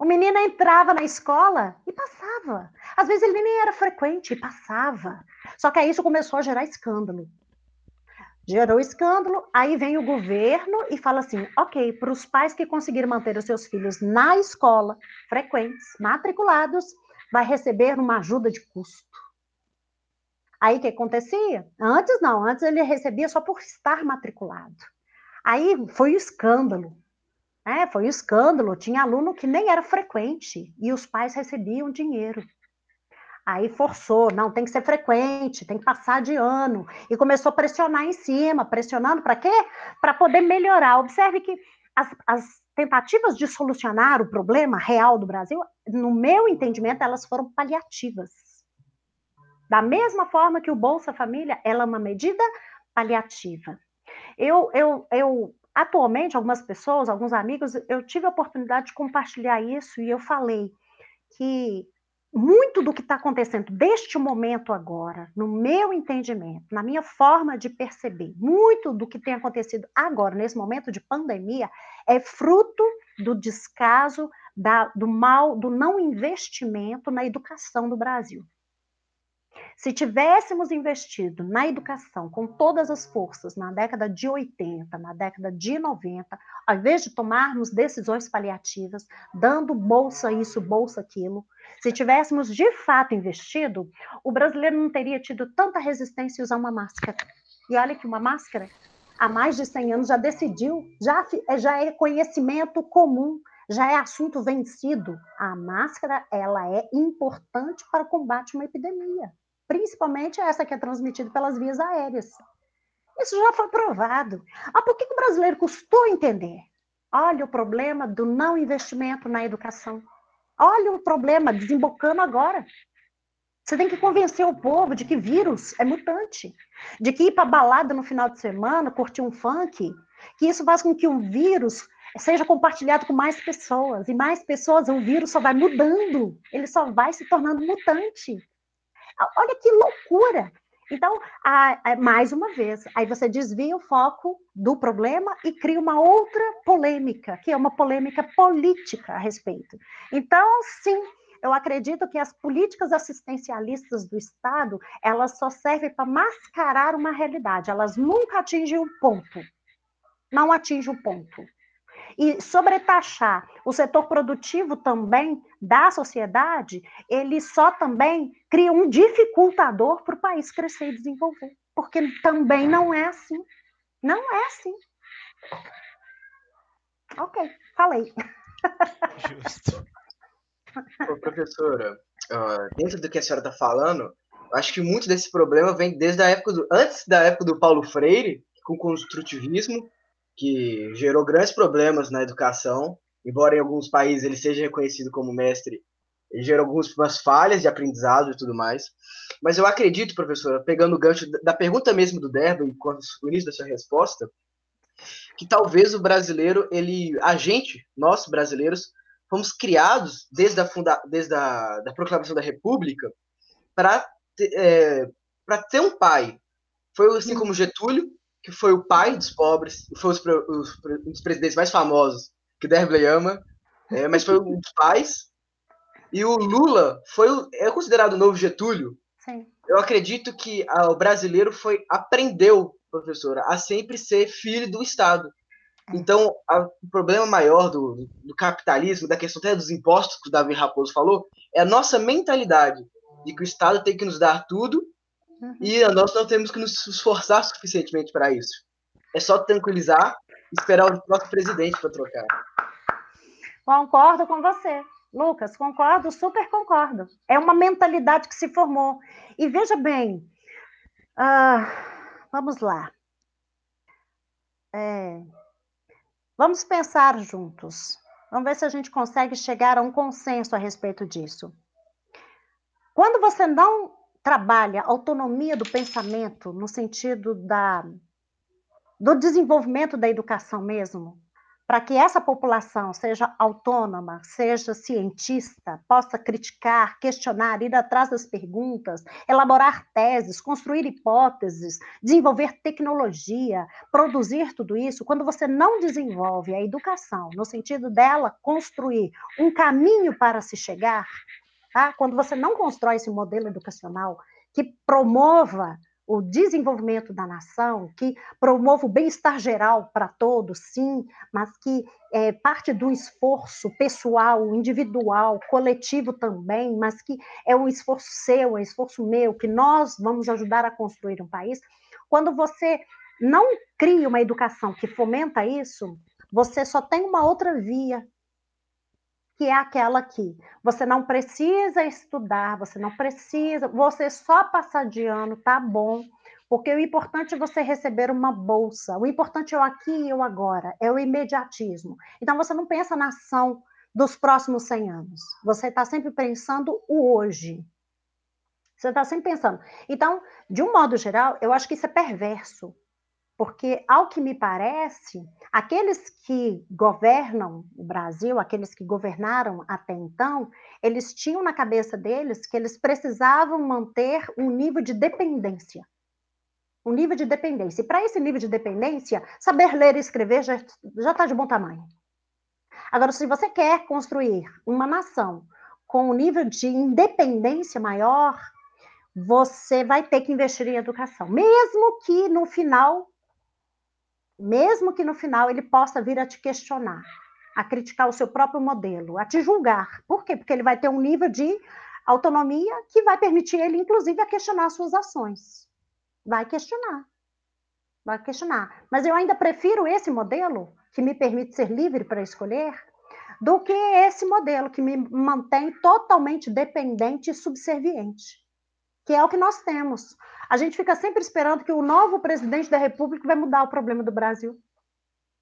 O menino entrava na escola e passava. Às vezes ele nem era frequente e passava. Só que aí isso começou a gerar escândalo. Gerou escândalo, aí vem o governo e fala assim: ok, para os pais que conseguiram manter os seus filhos na escola, frequentes, matriculados, vai receber uma ajuda de custo. Aí o que acontecia? Antes não, antes ele recebia só por estar matriculado. Aí foi o escândalo. É, foi um escândalo. Tinha aluno que nem era frequente e os pais recebiam dinheiro. Aí forçou, não, tem que ser frequente, tem que passar de ano. E começou a pressionar em cima, pressionando para quê? Para poder melhorar. Observe que as, as, tentativas de solucionar o problema real do Brasil, no meu entendimento, elas foram paliativas. Da mesma forma que o Bolsa Família, ela é uma medida paliativa. Eu, eu, eu atualmente, algumas pessoas, alguns amigos, eu tive a oportunidade de compartilhar isso e eu falei que muito do que está acontecendo deste momento agora, no meu entendimento, na minha forma de perceber, muito do que tem acontecido agora, nesse momento de pandemia, é fruto do descaso, da, do mal, do não investimento na educação do Brasil. Se tivéssemos investido na educação com todas as forças na década de 80, na década de 90, ao invés de tomarmos decisões paliativas, dando bolsa isso, bolsa aquilo, se tivéssemos de fato investido, o brasileiro não teria tido tanta resistência a usar uma máscara. E olha que uma máscara, há mais de 100 anos, já decidiu, já, já é conhecimento comum, já é assunto vencido. A máscara, ela é importante para o combate a uma epidemia principalmente essa que é transmitida pelas vias aéreas. Isso já foi provado. Ah, por que, o brasileiro custou entender? Olha o problema do não investimento na educação. Olha o problema desembocando agora. Você tem que convencer o povo de que vírus é mutante, de que ir para balada no final de semana, curtir um funk, que isso faz com que um vírus seja compartilhado com mais pessoas, e mais pessoas, o vírus só vai mudando, ele só vai se tornando mutante. Olha que loucura! Então, a, a, mais uma vez, aí você desvia o foco do problema e cria uma outra polêmica, que é uma polêmica política a respeito. Então, sim, eu acredito que as políticas assistencialistas do Estado, elas só servem para mascarar uma realidade, elas nunca atingem o um ponto. Não atingem o um ponto. E sobretaxar o setor produtivo também da sociedade, ele só também cria um dificultador para o país crescer e desenvolver. Porque também não é assim. Não é assim. Ok, falei. Justo. <laughs> Ô, professora, dentro do que a senhora está falando, acho que muito desse problema vem desde a época do. Antes da época do Paulo Freire, com o construtivismo, que gerou grandes problemas na educação, embora em alguns países ele seja reconhecido como mestre, ele gerou algumas falhas de aprendizado e tudo mais. Mas eu acredito, professora, pegando o gancho da pergunta mesmo do Derby, o início da sua resposta, que talvez o brasileiro, ele, a gente, nós brasileiros, fomos criados desde a, funda, desde a da proclamação da República para é, para ter um pai. Foi assim como Getúlio, que foi o pai dos pobres, foi os, os, um dos presidentes mais famosos que Derbley ama, é, mas foi um dos pais. E o Lula foi o, é considerado o novo Getúlio. Sim. Eu acredito que a, o brasileiro foi aprendeu, professora, a sempre ser filho do Estado. É. Então, a, o problema maior do, do, capitalismo, da questão até dos impostos que o Davi Raposo falou, é a nossa mentalidade de que o Estado tem que nos dar tudo Uhum. E nós não temos que nos esforçar suficientemente para isso. É só tranquilizar e esperar o nosso presidente para trocar. Concordo com você. Lucas, concordo, super concordo. É uma mentalidade que se formou. E veja bem, uh, vamos lá. É, vamos pensar juntos. Vamos ver se a gente consegue chegar a um consenso a respeito disso. Quando você não trabalha autonomia do pensamento no sentido da, do desenvolvimento da educação mesmo, para que essa população seja autônoma, seja cientista, possa criticar, questionar, ir atrás das perguntas, elaborar teses, construir hipóteses, desenvolver tecnologia, produzir tudo isso, quando você não desenvolve a educação no sentido dela construir um caminho para se chegar, tá? quando você não constrói esse modelo educacional que promova o desenvolvimento da nação, que promova o bem-estar geral para todos, sim, mas que é parte do esforço pessoal, individual, coletivo também, mas que é um esforço seu, é um esforço meu, que nós vamos ajudar a construir um país. Quando você não cria uma educação que fomenta isso, você só tem uma outra via que é aquela que você não precisa estudar, você não precisa, você só passar de ano tá bom, porque o importante é você receber uma bolsa, o importante é o aqui e o agora, é o imediatismo. Então você não pensa na ação dos próximos 100 anos, você está sempre pensando o hoje. Você está sempre pensando. Então, de um modo geral, eu acho que isso é perverso, porque, ao que me parece, aqueles que governam o Brasil, aqueles que governaram até então, eles tinham na cabeça deles que eles precisavam manter um nível de dependência. Um nível de dependência. E para esse nível de dependência, saber ler e escrever já está de bom tamanho. Agora, se você quer construir uma nação com um nível de independência maior, você vai ter que investir em educação. Mesmo que no final mesmo que no final ele possa vir a te questionar, a criticar o seu próprio modelo, a te julgar. Por quê? Porque ele vai ter um nível de autonomia que vai permitir ele, inclusive, a questionar suas ações. Vai questionar. Vai questionar. Mas eu ainda prefiro esse modelo, que me permite ser livre para escolher, do que esse modelo que me mantém totalmente dependente e subserviente, que é o que nós temos. A gente fica sempre esperando que o novo presidente da República vai mudar o problema do Brasil.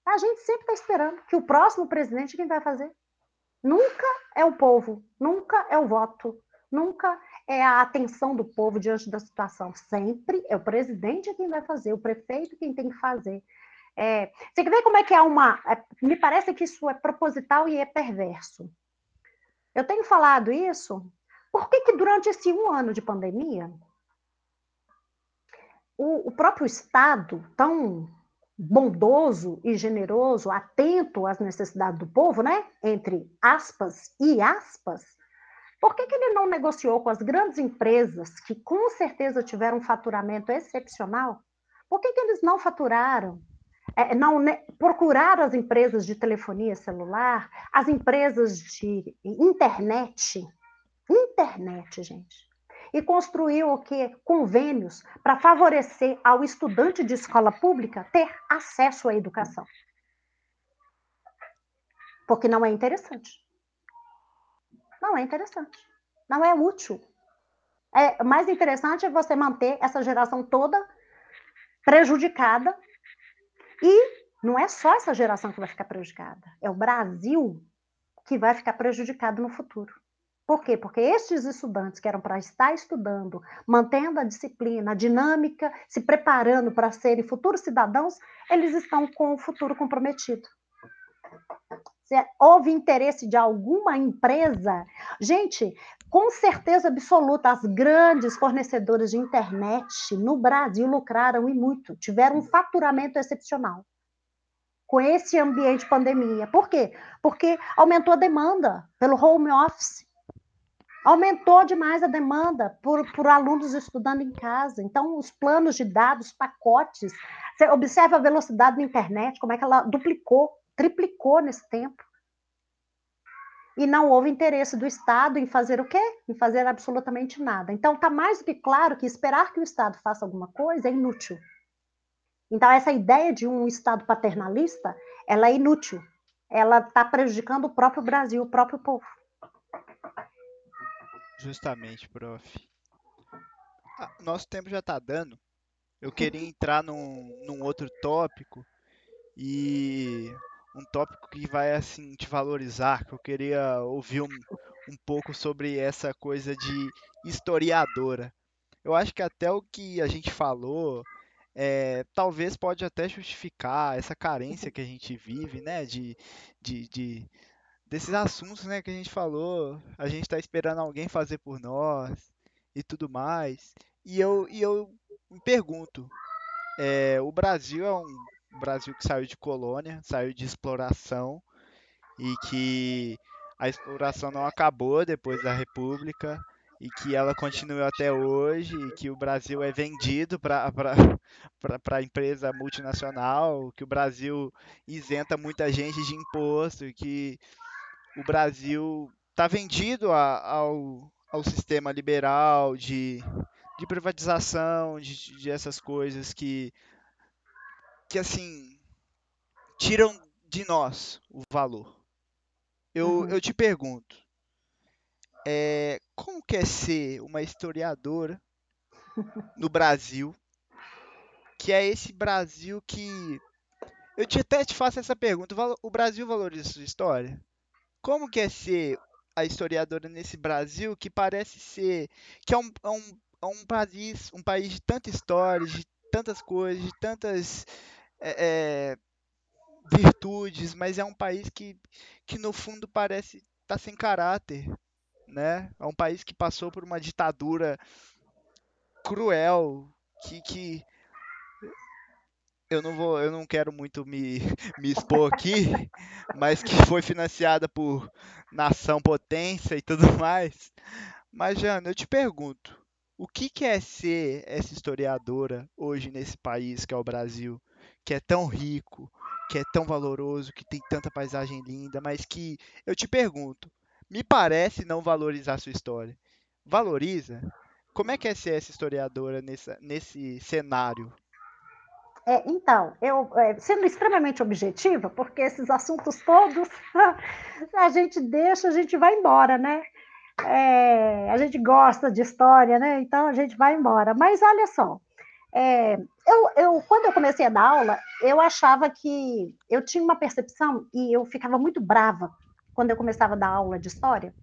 A gente sempre está esperando que o próximo presidente quem vai fazer. Nunca é o povo, nunca é o voto, nunca é a atenção do povo diante da situação. Sempre é o presidente quem vai fazer, o prefeito quem tem que fazer. É, você quer ver como é que é uma. É, me parece que isso é proposital e é perverso. Eu tenho falado isso. Por que, que durante esse um ano de pandemia o, o próprio Estado, tão bondoso e generoso, atento às necessidades do povo, né? Entre aspas e aspas, por que, que ele não negociou com as grandes empresas que com certeza tiveram um faturamento excepcional? Por que, que eles não faturaram? É, não né, procuraram as empresas de telefonia celular, as empresas de internet? Internet, gente e construiu o que convênios para favorecer ao estudante de escola pública ter acesso à educação. Porque não é interessante. Não é interessante. Não é útil. É mais interessante é você manter essa geração toda prejudicada e não é só essa geração que vai ficar prejudicada, é o Brasil que vai ficar prejudicado no futuro. Por quê? Porque estes estudantes que eram para estar estudando, mantendo a disciplina, a dinâmica, se preparando para serem futuros cidadãos, eles estão com o futuro comprometido. Se houve interesse de alguma empresa, gente, com certeza absoluta, as grandes fornecedoras de internet no Brasil lucraram e muito, tiveram um faturamento excepcional com esse ambiente de pandemia. Por quê? Porque aumentou a demanda pelo home office. Aumentou demais a demanda por, por alunos estudando em casa. Então, os planos de dados, pacotes, você observa a velocidade da internet, como é que ela duplicou, triplicou nesse tempo. E não houve interesse do Estado em fazer o quê? Em fazer absolutamente nada. Então, está mais do que claro que esperar que o Estado faça alguma coisa é inútil. Então, essa ideia de um Estado paternalista, ela é inútil. Ela está prejudicando o próprio Brasil, o próprio povo. Justamente, prof. Ah, nosso tempo já está dando. Eu queria <laughs> entrar num, num outro tópico e um tópico que vai assim te valorizar, que eu queria ouvir um, um pouco sobre essa coisa de historiadora. Eu acho que até o que a gente falou é, talvez pode até justificar essa carência que a gente vive, né, de, de, de desses assuntos, né, que a gente falou, a gente está esperando alguém fazer por nós e tudo mais. E eu, e eu me pergunto, é, o Brasil é um Brasil que saiu de colônia, saiu de exploração e que a exploração não acabou depois da República e que ela continua até hoje e que o Brasil é vendido para <laughs> empresa multinacional, que o Brasil isenta muita gente de imposto e que o Brasil está vendido a, ao, ao sistema liberal de, de privatização, de, de essas coisas que, que assim tiram de nós o valor. Eu, uhum. eu te pergunto, é, como quer ser uma historiadora no Brasil, que é esse Brasil que. Eu te, até te faço essa pergunta: o Brasil valoriza sua história? Como quer ser a historiadora nesse Brasil que parece ser. que é um, é um, é um país, um país de tanta história, de tantas coisas, de tantas. É, é, virtudes, mas é um país que, que no fundo parece estar tá sem caráter, né? É um país que passou por uma ditadura cruel, que, que eu não vou, eu não quero muito me, <laughs> me expor aqui, mas que foi financiada por nação potência e tudo <laughs> mais. Mas Jana, eu te pergunto, o que, que é ser essa historiadora hoje nesse país que é o Brasil, que é tão rico, que é tão valoroso, que tem tanta paisagem linda, mas que eu te pergunto, me parece não valorizar sua história. Valoriza? Como é que é ser essa historiadora nessa, nesse cenário? É, então, eu é, sendo extremamente objetiva, porque esses assuntos todos <laughs> a gente deixa, a gente vai embora, né? É, a gente gosta de história, né? Então a gente vai embora. Mas olha só, é, eu, eu, quando eu comecei a dar aula, eu achava que eu tinha uma percepção e eu ficava muito brava quando eu começava a dar aula de história,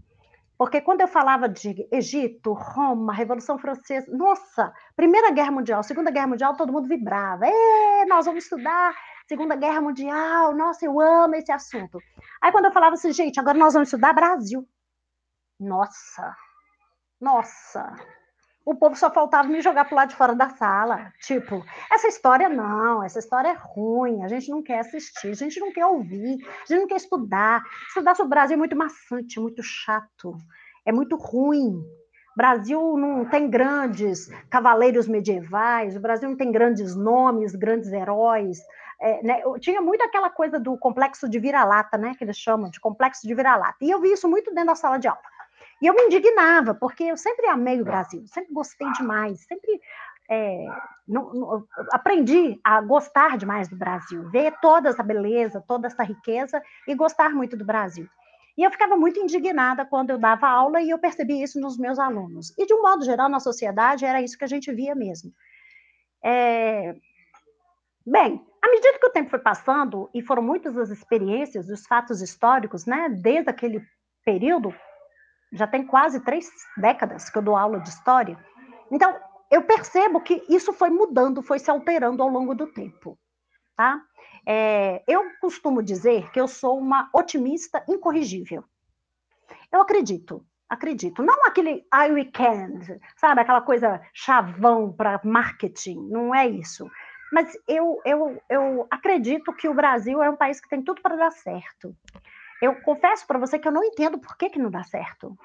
porque quando eu falava de Egito, Roma, Revolução Francesa, nossa, Primeira Guerra Mundial, Segunda Guerra Mundial, todo mundo vibrava. nós vamos estudar Segunda Guerra Mundial, nossa, eu amo esse assunto. Aí quando eu falava assim, gente, agora nós vamos estudar Brasil. Nossa, nossa, o povo só faltava me jogar para lado de fora da sala. Tipo, essa história não, essa história é ruim, a gente não quer assistir, a gente não quer ouvir, a gente não quer estudar. Estudar sobre o Brasil é muito maçante, muito chato, é muito ruim. O Brasil não tem grandes cavaleiros medievais, o Brasil não tem grandes nomes, grandes heróis. É, né? Tinha muito aquela coisa do complexo de vira-lata, né? Que eles chamam de complexo de vira-lata. E eu vi isso muito dentro da sala de aula. E eu me indignava, porque eu sempre amei o Brasil, sempre gostei demais, sempre é, não, não, aprendi a gostar demais do Brasil, ver toda essa beleza, toda essa riqueza e gostar muito do Brasil. E eu ficava muito indignada quando eu dava aula e eu percebi isso nos meus alunos. E, de um modo geral, na sociedade, era isso que a gente via mesmo. É... Bem, à medida que o tempo foi passando, e foram muitas as experiências, os fatos históricos, né, desde aquele período, já tem quase três décadas que eu dou aula de história. Então, eu percebo que isso foi mudando, foi se alterando ao longo do tempo. Tá? É, eu costumo dizer que eu sou uma otimista incorrigível. Eu acredito, acredito. Não aquele I weekend, sabe? Aquela coisa chavão para marketing, não é isso. Mas eu, eu, eu acredito que o Brasil é um país que tem tudo para dar certo. Eu confesso para você que eu não entendo por que, que não dá certo.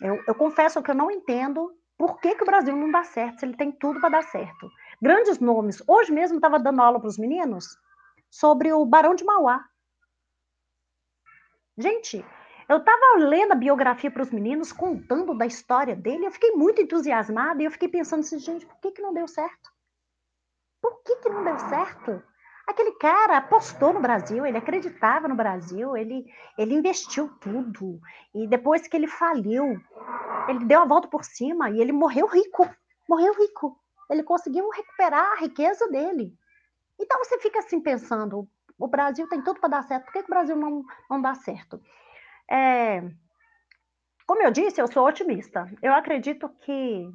Eu, eu confesso que eu não entendo por que, que o Brasil não dá certo, se ele tem tudo para dar certo. Grandes nomes. Hoje mesmo estava dando aula para os meninos sobre o Barão de Mauá. Gente, eu estava lendo a biografia para os meninos, contando da história dele, eu fiquei muito entusiasmada e eu fiquei pensando assim, gente, por que, que não deu certo? Por que, que não deu certo? Aquele cara apostou no Brasil, ele acreditava no Brasil, ele, ele investiu tudo. E depois que ele faliu, ele deu a volta por cima e ele morreu rico. Morreu rico. Ele conseguiu recuperar a riqueza dele. Então você fica assim pensando: o Brasil tem tudo para dar certo, por que, que, o Brasil não, não dá certo? É, como eu disse, eu sou otimista. Eu acredito que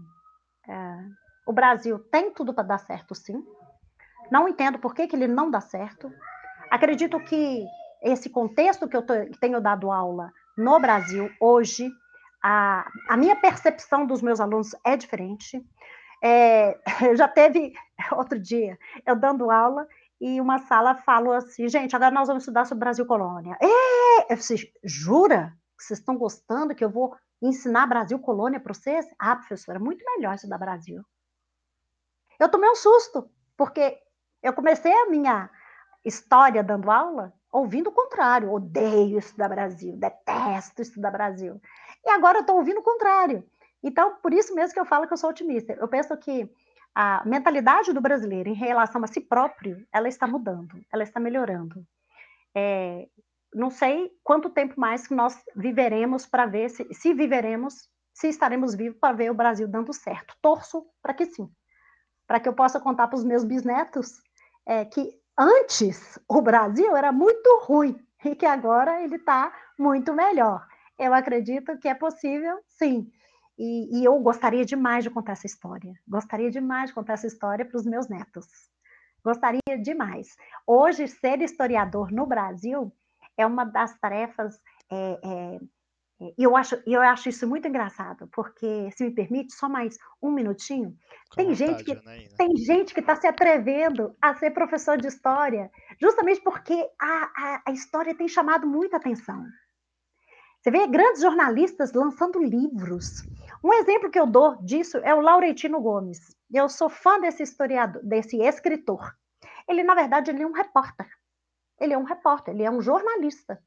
é, o Brasil tem tudo para dar certo, sim Não entendo por que, que ele não dá certo. Acredito que esse contexto que eu tenho dado aula no Brasil hoje, a, a minha percepção dos meus alunos é diferente. É, <laughs> já teve <laughs> outro dia, eu dando aula e uma sala falou assim, gente, agora nós vamos estudar sobre Brasil Colônia. É, você jura que vocês estão gostando que eu vou ensinar Brasil Colônia para vocês? Ah, professora, é muito melhor estudar Brasil. Eu tomei um susto, porque eu comecei a minha história dando aula ouvindo o contrário. Odeio estudar Brasil, detesto estudar Brasil. E agora eu estou ouvindo o contrário. Então, por isso mesmo que eu falo que eu sou otimista. Eu penso que a mentalidade do brasileiro em relação a si próprio, ela está mudando, ela está melhorando. É, não sei quanto tempo mais que nós viveremos para ver se, se viveremos, se estaremos vivos para ver o Brasil dando certo. Torço para que sim, para que eu possa contar para os meus bisnetos é, que antes o Brasil era muito ruim e que agora ele está muito melhor. Eu acredito que é possível, sim. E, e, eu gostaria demais de contar essa história. Gostaria demais de contar essa história para os meus netos. Gostaria demais. Hoje, ser historiador no Brasil é uma das tarefas. É, é, eu, acho, eu acho isso muito engraçado, porque, se me permite, só mais um minutinho. tem, vontade, gente que, tem gente que está se atrevendo a ser professor de história, justamente porque a, a, a história tem chamado muita atenção. Você vê grandes jornalistas lançando livros. Um exemplo que eu dou disso é o Lauretino Gomes. Eu sou fã desse historiador, desse escritor. Ele, na verdade, ele é um repórter. Ele é um repórter, ele é um jornalista.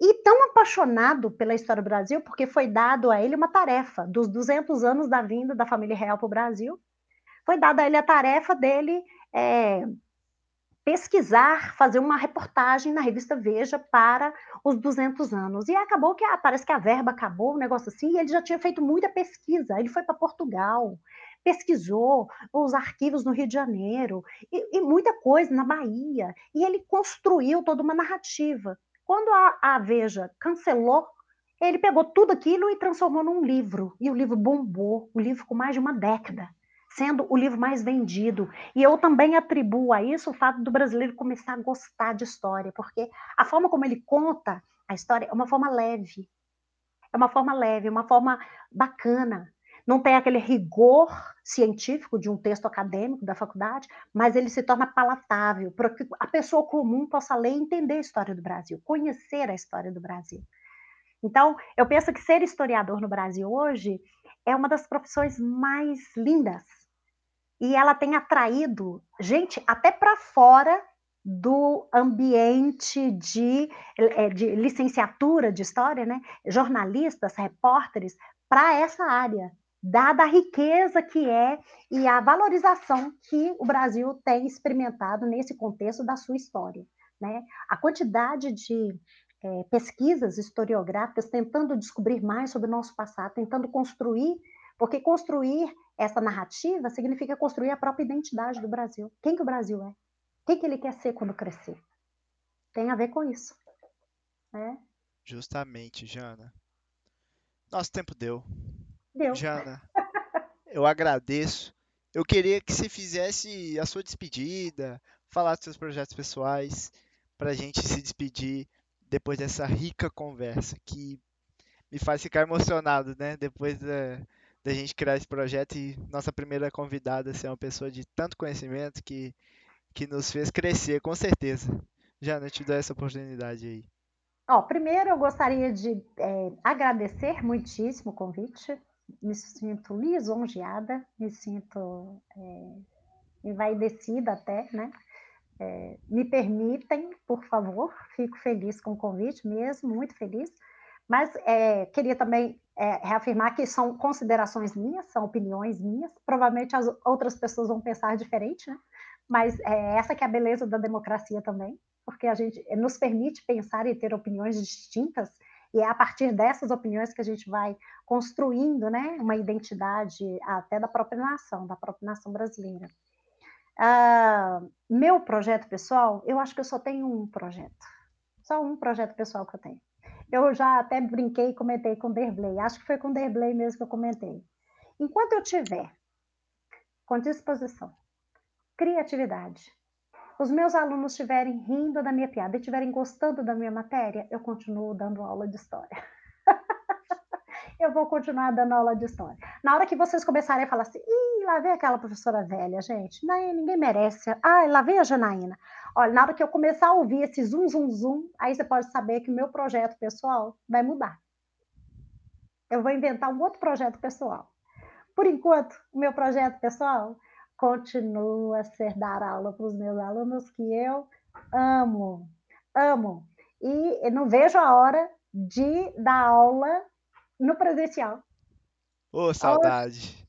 E tão apaixonado pela história do Brasil, porque foi dado a ele uma tarefa dos 200 anos da vinda da família real para o Brasil, foi dada a ele a tarefa dele é, pesquisar, fazer uma reportagem na revista Veja para os 200 anos. E acabou que ah, parece que a verba acabou, um negócio assim, e ele já tinha feito muita pesquisa. Ele foi para Portugal, pesquisou os arquivos no Rio de Janeiro e, e, muita coisa na Bahia. E ele construiu toda uma narrativa. Quando a, a Veja cancelou, ele pegou tudo aquilo e transformou num livro. E o livro bombou, o livro com mais de uma década sendo o livro mais vendido. E eu também atribuo a isso o fato do brasileiro começar a gostar de história, porque a forma como ele conta a história é uma forma leve. É uma forma leve, uma forma bacana. Não tem aquele rigor científico de um texto acadêmico da faculdade, mas ele se torna palatável para que a pessoa comum possa ler e entender a história do Brasil, conhecer a história do Brasil. Então, eu penso que ser historiador no Brasil hoje é uma das profissões mais lindas e ela tem atraído gente até para fora do ambiente de, é, de, licenciatura de história, né? jornalistas, repórteres, para essa área, dada a riqueza que é e a valorização que o Brasil tem experimentado nesse contexto da sua história. Né? A quantidade de é, pesquisas historiográficas tentando descobrir mais sobre o nosso passado, tentando construir, porque construir essa narrativa significa construir a própria identidade do Brasil. Quem que o Brasil é? Quem que ele quer ser quando crescer? Tem a ver com isso. É. Justamente, Jana. Nosso tempo deu. Deu. Jana, eu agradeço. Eu queria que você fizesse a sua despedida, falasse dos seus projetos pessoais, para a gente se despedir depois dessa rica conversa que me faz ficar emocionado, né? Depois da, da gente criar esse projeto e nossa primeira convidada ser uma pessoa de tanto conhecimento que, que nos fez crescer, com certeza. Jana, te dou essa oportunidade aí. Ó, primeiro eu gostaria de é, agradecer muitíssimo o convite. Me sinto lisonjeada, me sinto é, envaidecida até, né? É, me permitem, por favor, fico feliz com o convite mesmo, muito feliz. Mas é, queria também é, reafirmar que são considerações minhas, são opiniões minhas. Provavelmente as outras pessoas vão pensar diferente, né? Mas é essa que é a beleza da democracia também, porque a gente nos permite pensar e ter opiniões distintas e é a partir dessas opiniões que a gente vai construindo, né, uma identidade até da própria nação, da própria nação brasileira. Uh, meu projeto pessoal, eu acho que eu só tenho um projeto, só um projeto pessoal que eu tenho eu já até brinquei e comentei com o Derblay. Acho que foi com o Derblay mesmo que eu comentei. Enquanto eu tiver com disposição criatividade. Os meus alunos estiverem rindo da minha piada e estiverem gostando da minha matéria, eu continuo dando aula de história. <laughs> eu vou continuar dando aula de história. Na hora que vocês começarem a falar assim, Ih, lá vem aquela professora velha, gente, não, ninguém merece. Ah, lá vem a Janaína. Olha, na hora que eu começar a ouvir esse zoom, zoom, zoom, aí você pode saber que o meu projeto pessoal vai mudar. Eu vou inventar um outro projeto pessoal. Por enquanto, o meu projeto pessoal continua a ser dar aula para os meus alunos que eu amo, amo. E não vejo a hora de dar aula no presencial. Ô, oh, saudade.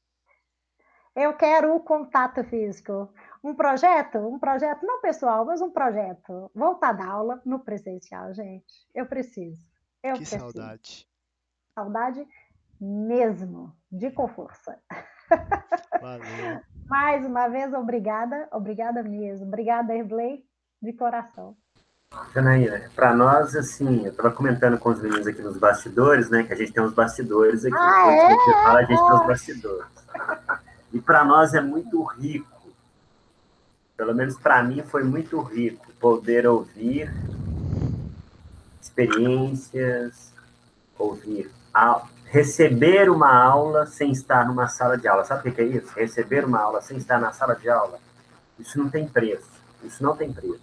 Eu quero o contato físico. Um projeto, um projeto não pessoal, mas um projeto. Voltar da aula no presencial, gente. Eu preciso. Eu que preciso. saudade. Saudade mesmo, de com força. Valeu. Mais uma vez, obrigada, obrigada mesmo. Obrigada, Erblay, de coração. Janaína, para nós, assim, eu estava comentando com os meninos aqui nos bastidores, né? Que a gente tem uns bastidores aqui. Ah, é? A gente fala, a gente tem uns bastidores. E para nós é muito rico, pelo menos para mim foi muito rico poder ouvir experiências, ouvir receber uma aula sem estar numa sala de aula. Sabe o que é isso? Receber uma aula sem estar na sala de aula. Isso não tem preço. Isso não tem preço.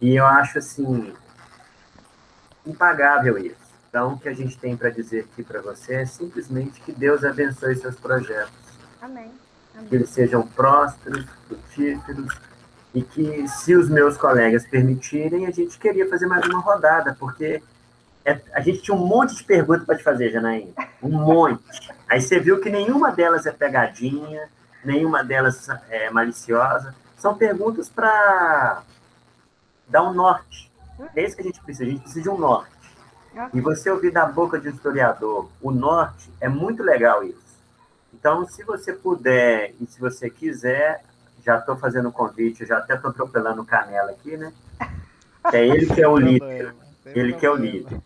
E eu acho assim impagável isso. Então, o que a gente tem para dizer aqui para você é simplesmente que Deus abençoe seus projetos. Amém. Amém. Que eles sejam prósperos, frutíferos e que, se os meus colegas permitirem, a gente queria fazer mais uma rodada, porque é, a gente tinha um monte de perguntas para te fazer, Janaína. Um monte. Aí você viu que nenhuma delas é pegadinha, nenhuma delas é maliciosa. São perguntas para dar um norte. É isso que a gente precisa. A gente precisa de um norte. E você ouvir da boca de um historiador o norte é muito legal isso. Então, se você puder e se você quiser, já estou fazendo o convite, já até estou atropelando o Canela aqui, né? <laughs> É ele que é o líder. Ele que é o líder.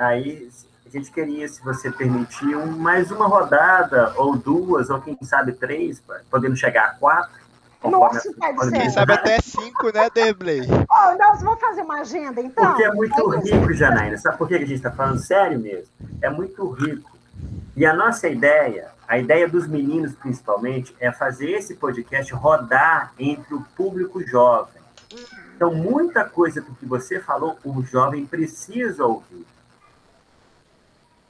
Aí a gente queria, se você permitir, um, mais uma rodada, ou duas, ou quem sabe três, podendo chegar a quatro. Nossa, pode Quem sabe até cinco, né, Deblay? Oh, nós vamos fazer uma agenda, então? Porque é muito rico, Janaína. Sabe por que a gente está falando sério mesmo? É muito rico. E a nossa ideia, a ideia dos meninos principalmente, é fazer esse podcast rodar entre o público jovem. Então, muita coisa do que você falou, o jovem precisa ouvir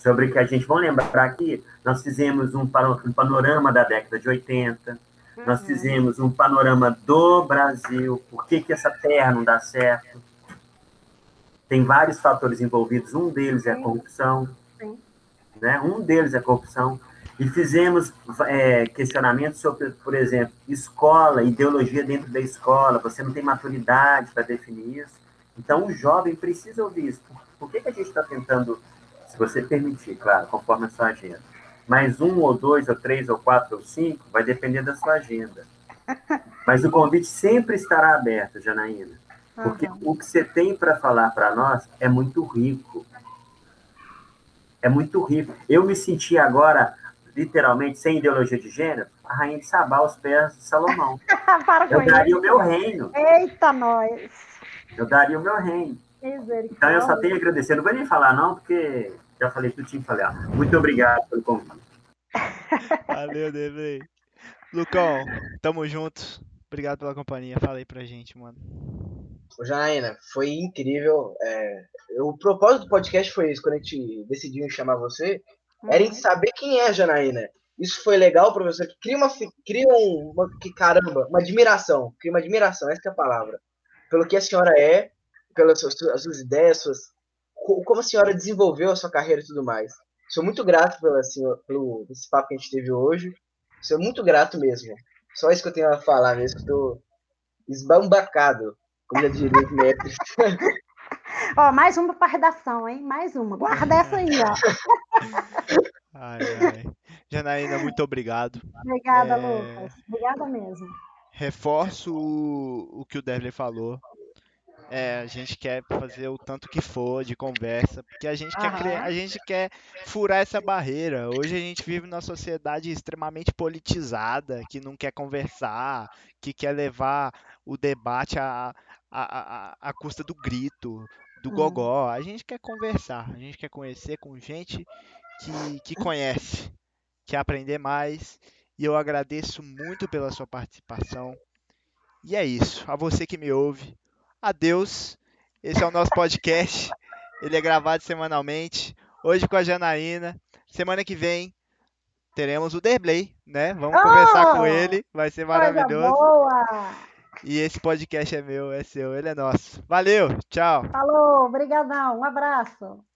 sobre que a gente, vamos lembrar aqui, nós fizemos um, panorama da década de 80, uhum. nós fizemos um panorama do Brasil, por que, que essa terra não dá certo. Tem vários fatores envolvidos, um deles é a corrupção, Sim. né? um deles é a corrupção. E fizemos é, questionamentos sobre, por exemplo, escola, ideologia dentro da escola, você não tem maturidade para definir isso. Então, o jovem precisa ouvir isso. Por, por que, que a gente está tentando você permitir, claro, conforme a sua agenda. Mais um, ou dois, ou três, ou quatro, ou cinco, vai depender da sua agenda. Mas o convite sempre estará aberto, Janaína. Porque uhum. o que você tem para falar para nós é muito rico. É muito rico. Eu me senti agora, literalmente, sem ideologia de gênero, a rainha de Sabá aos pés de Salomão. <laughs> Eu daria o meu reino. Eita, nós! Eu daria o meu reino. Então eu só tenho a agradecer. Não vou nem falar, não, porque já falei tudo que falar. Muito obrigado pelo convite. Valeu, Devley. Lucão, tamo junto. Obrigado pela companhia. Fala aí pra gente, mano. Ô, Janaína, foi incrível. É, o propósito do podcast foi isso, quando a gente decidiu chamar você, uhum. era em saber quem é a Janaína. Isso foi legal, professor, que cria uma, cria uma, que caramba, uma admiração, cria uma admiração, essa é a palavra, pelo que a senhora é, pelas suas, suas ideias, suas, como a senhora desenvolveu a sua carreira e tudo mais. Sou muito grato pela, assim, pelo esse papo que a gente teve hoje. Sou muito grato mesmo. Só isso que eu tenho a falar mesmo. Estou esbambacado, como já diria os mestres. <laughs> Ó, mais uma para redação, hein? Mais uma. Guarda essa aí, ó. <laughs> Ai, ai. Janaína, muito obrigado. Obrigada, é... Lucas. Obrigada mesmo. Reforço o, o que o Devlin falou É, a gente quer fazer o tanto que for de conversa, porque a gente quer criar, a gente quer furar essa barreira. Hoje a gente vive numa sociedade extremamente politizada, que não quer conversar, que quer levar o debate à, à, à, à custa do grito, do Hum. gogó. A gente quer conversar, a gente quer conhecer com gente que, que conhece, quer aprender mais. E eu agradeço muito pela sua participação. E é isso. A você que me ouve, adeus. Esse é o nosso podcast. Ele é gravado semanalmente. Hoje com a Janaína. Semana que vem teremos o Derblay, né? Vamos Oh! conversar com ele. Vai ser maravilhoso. boa! E esse podcast é meu, é seu, ele é nosso. Valeu, tchau. Falou, brigadão, um abraço.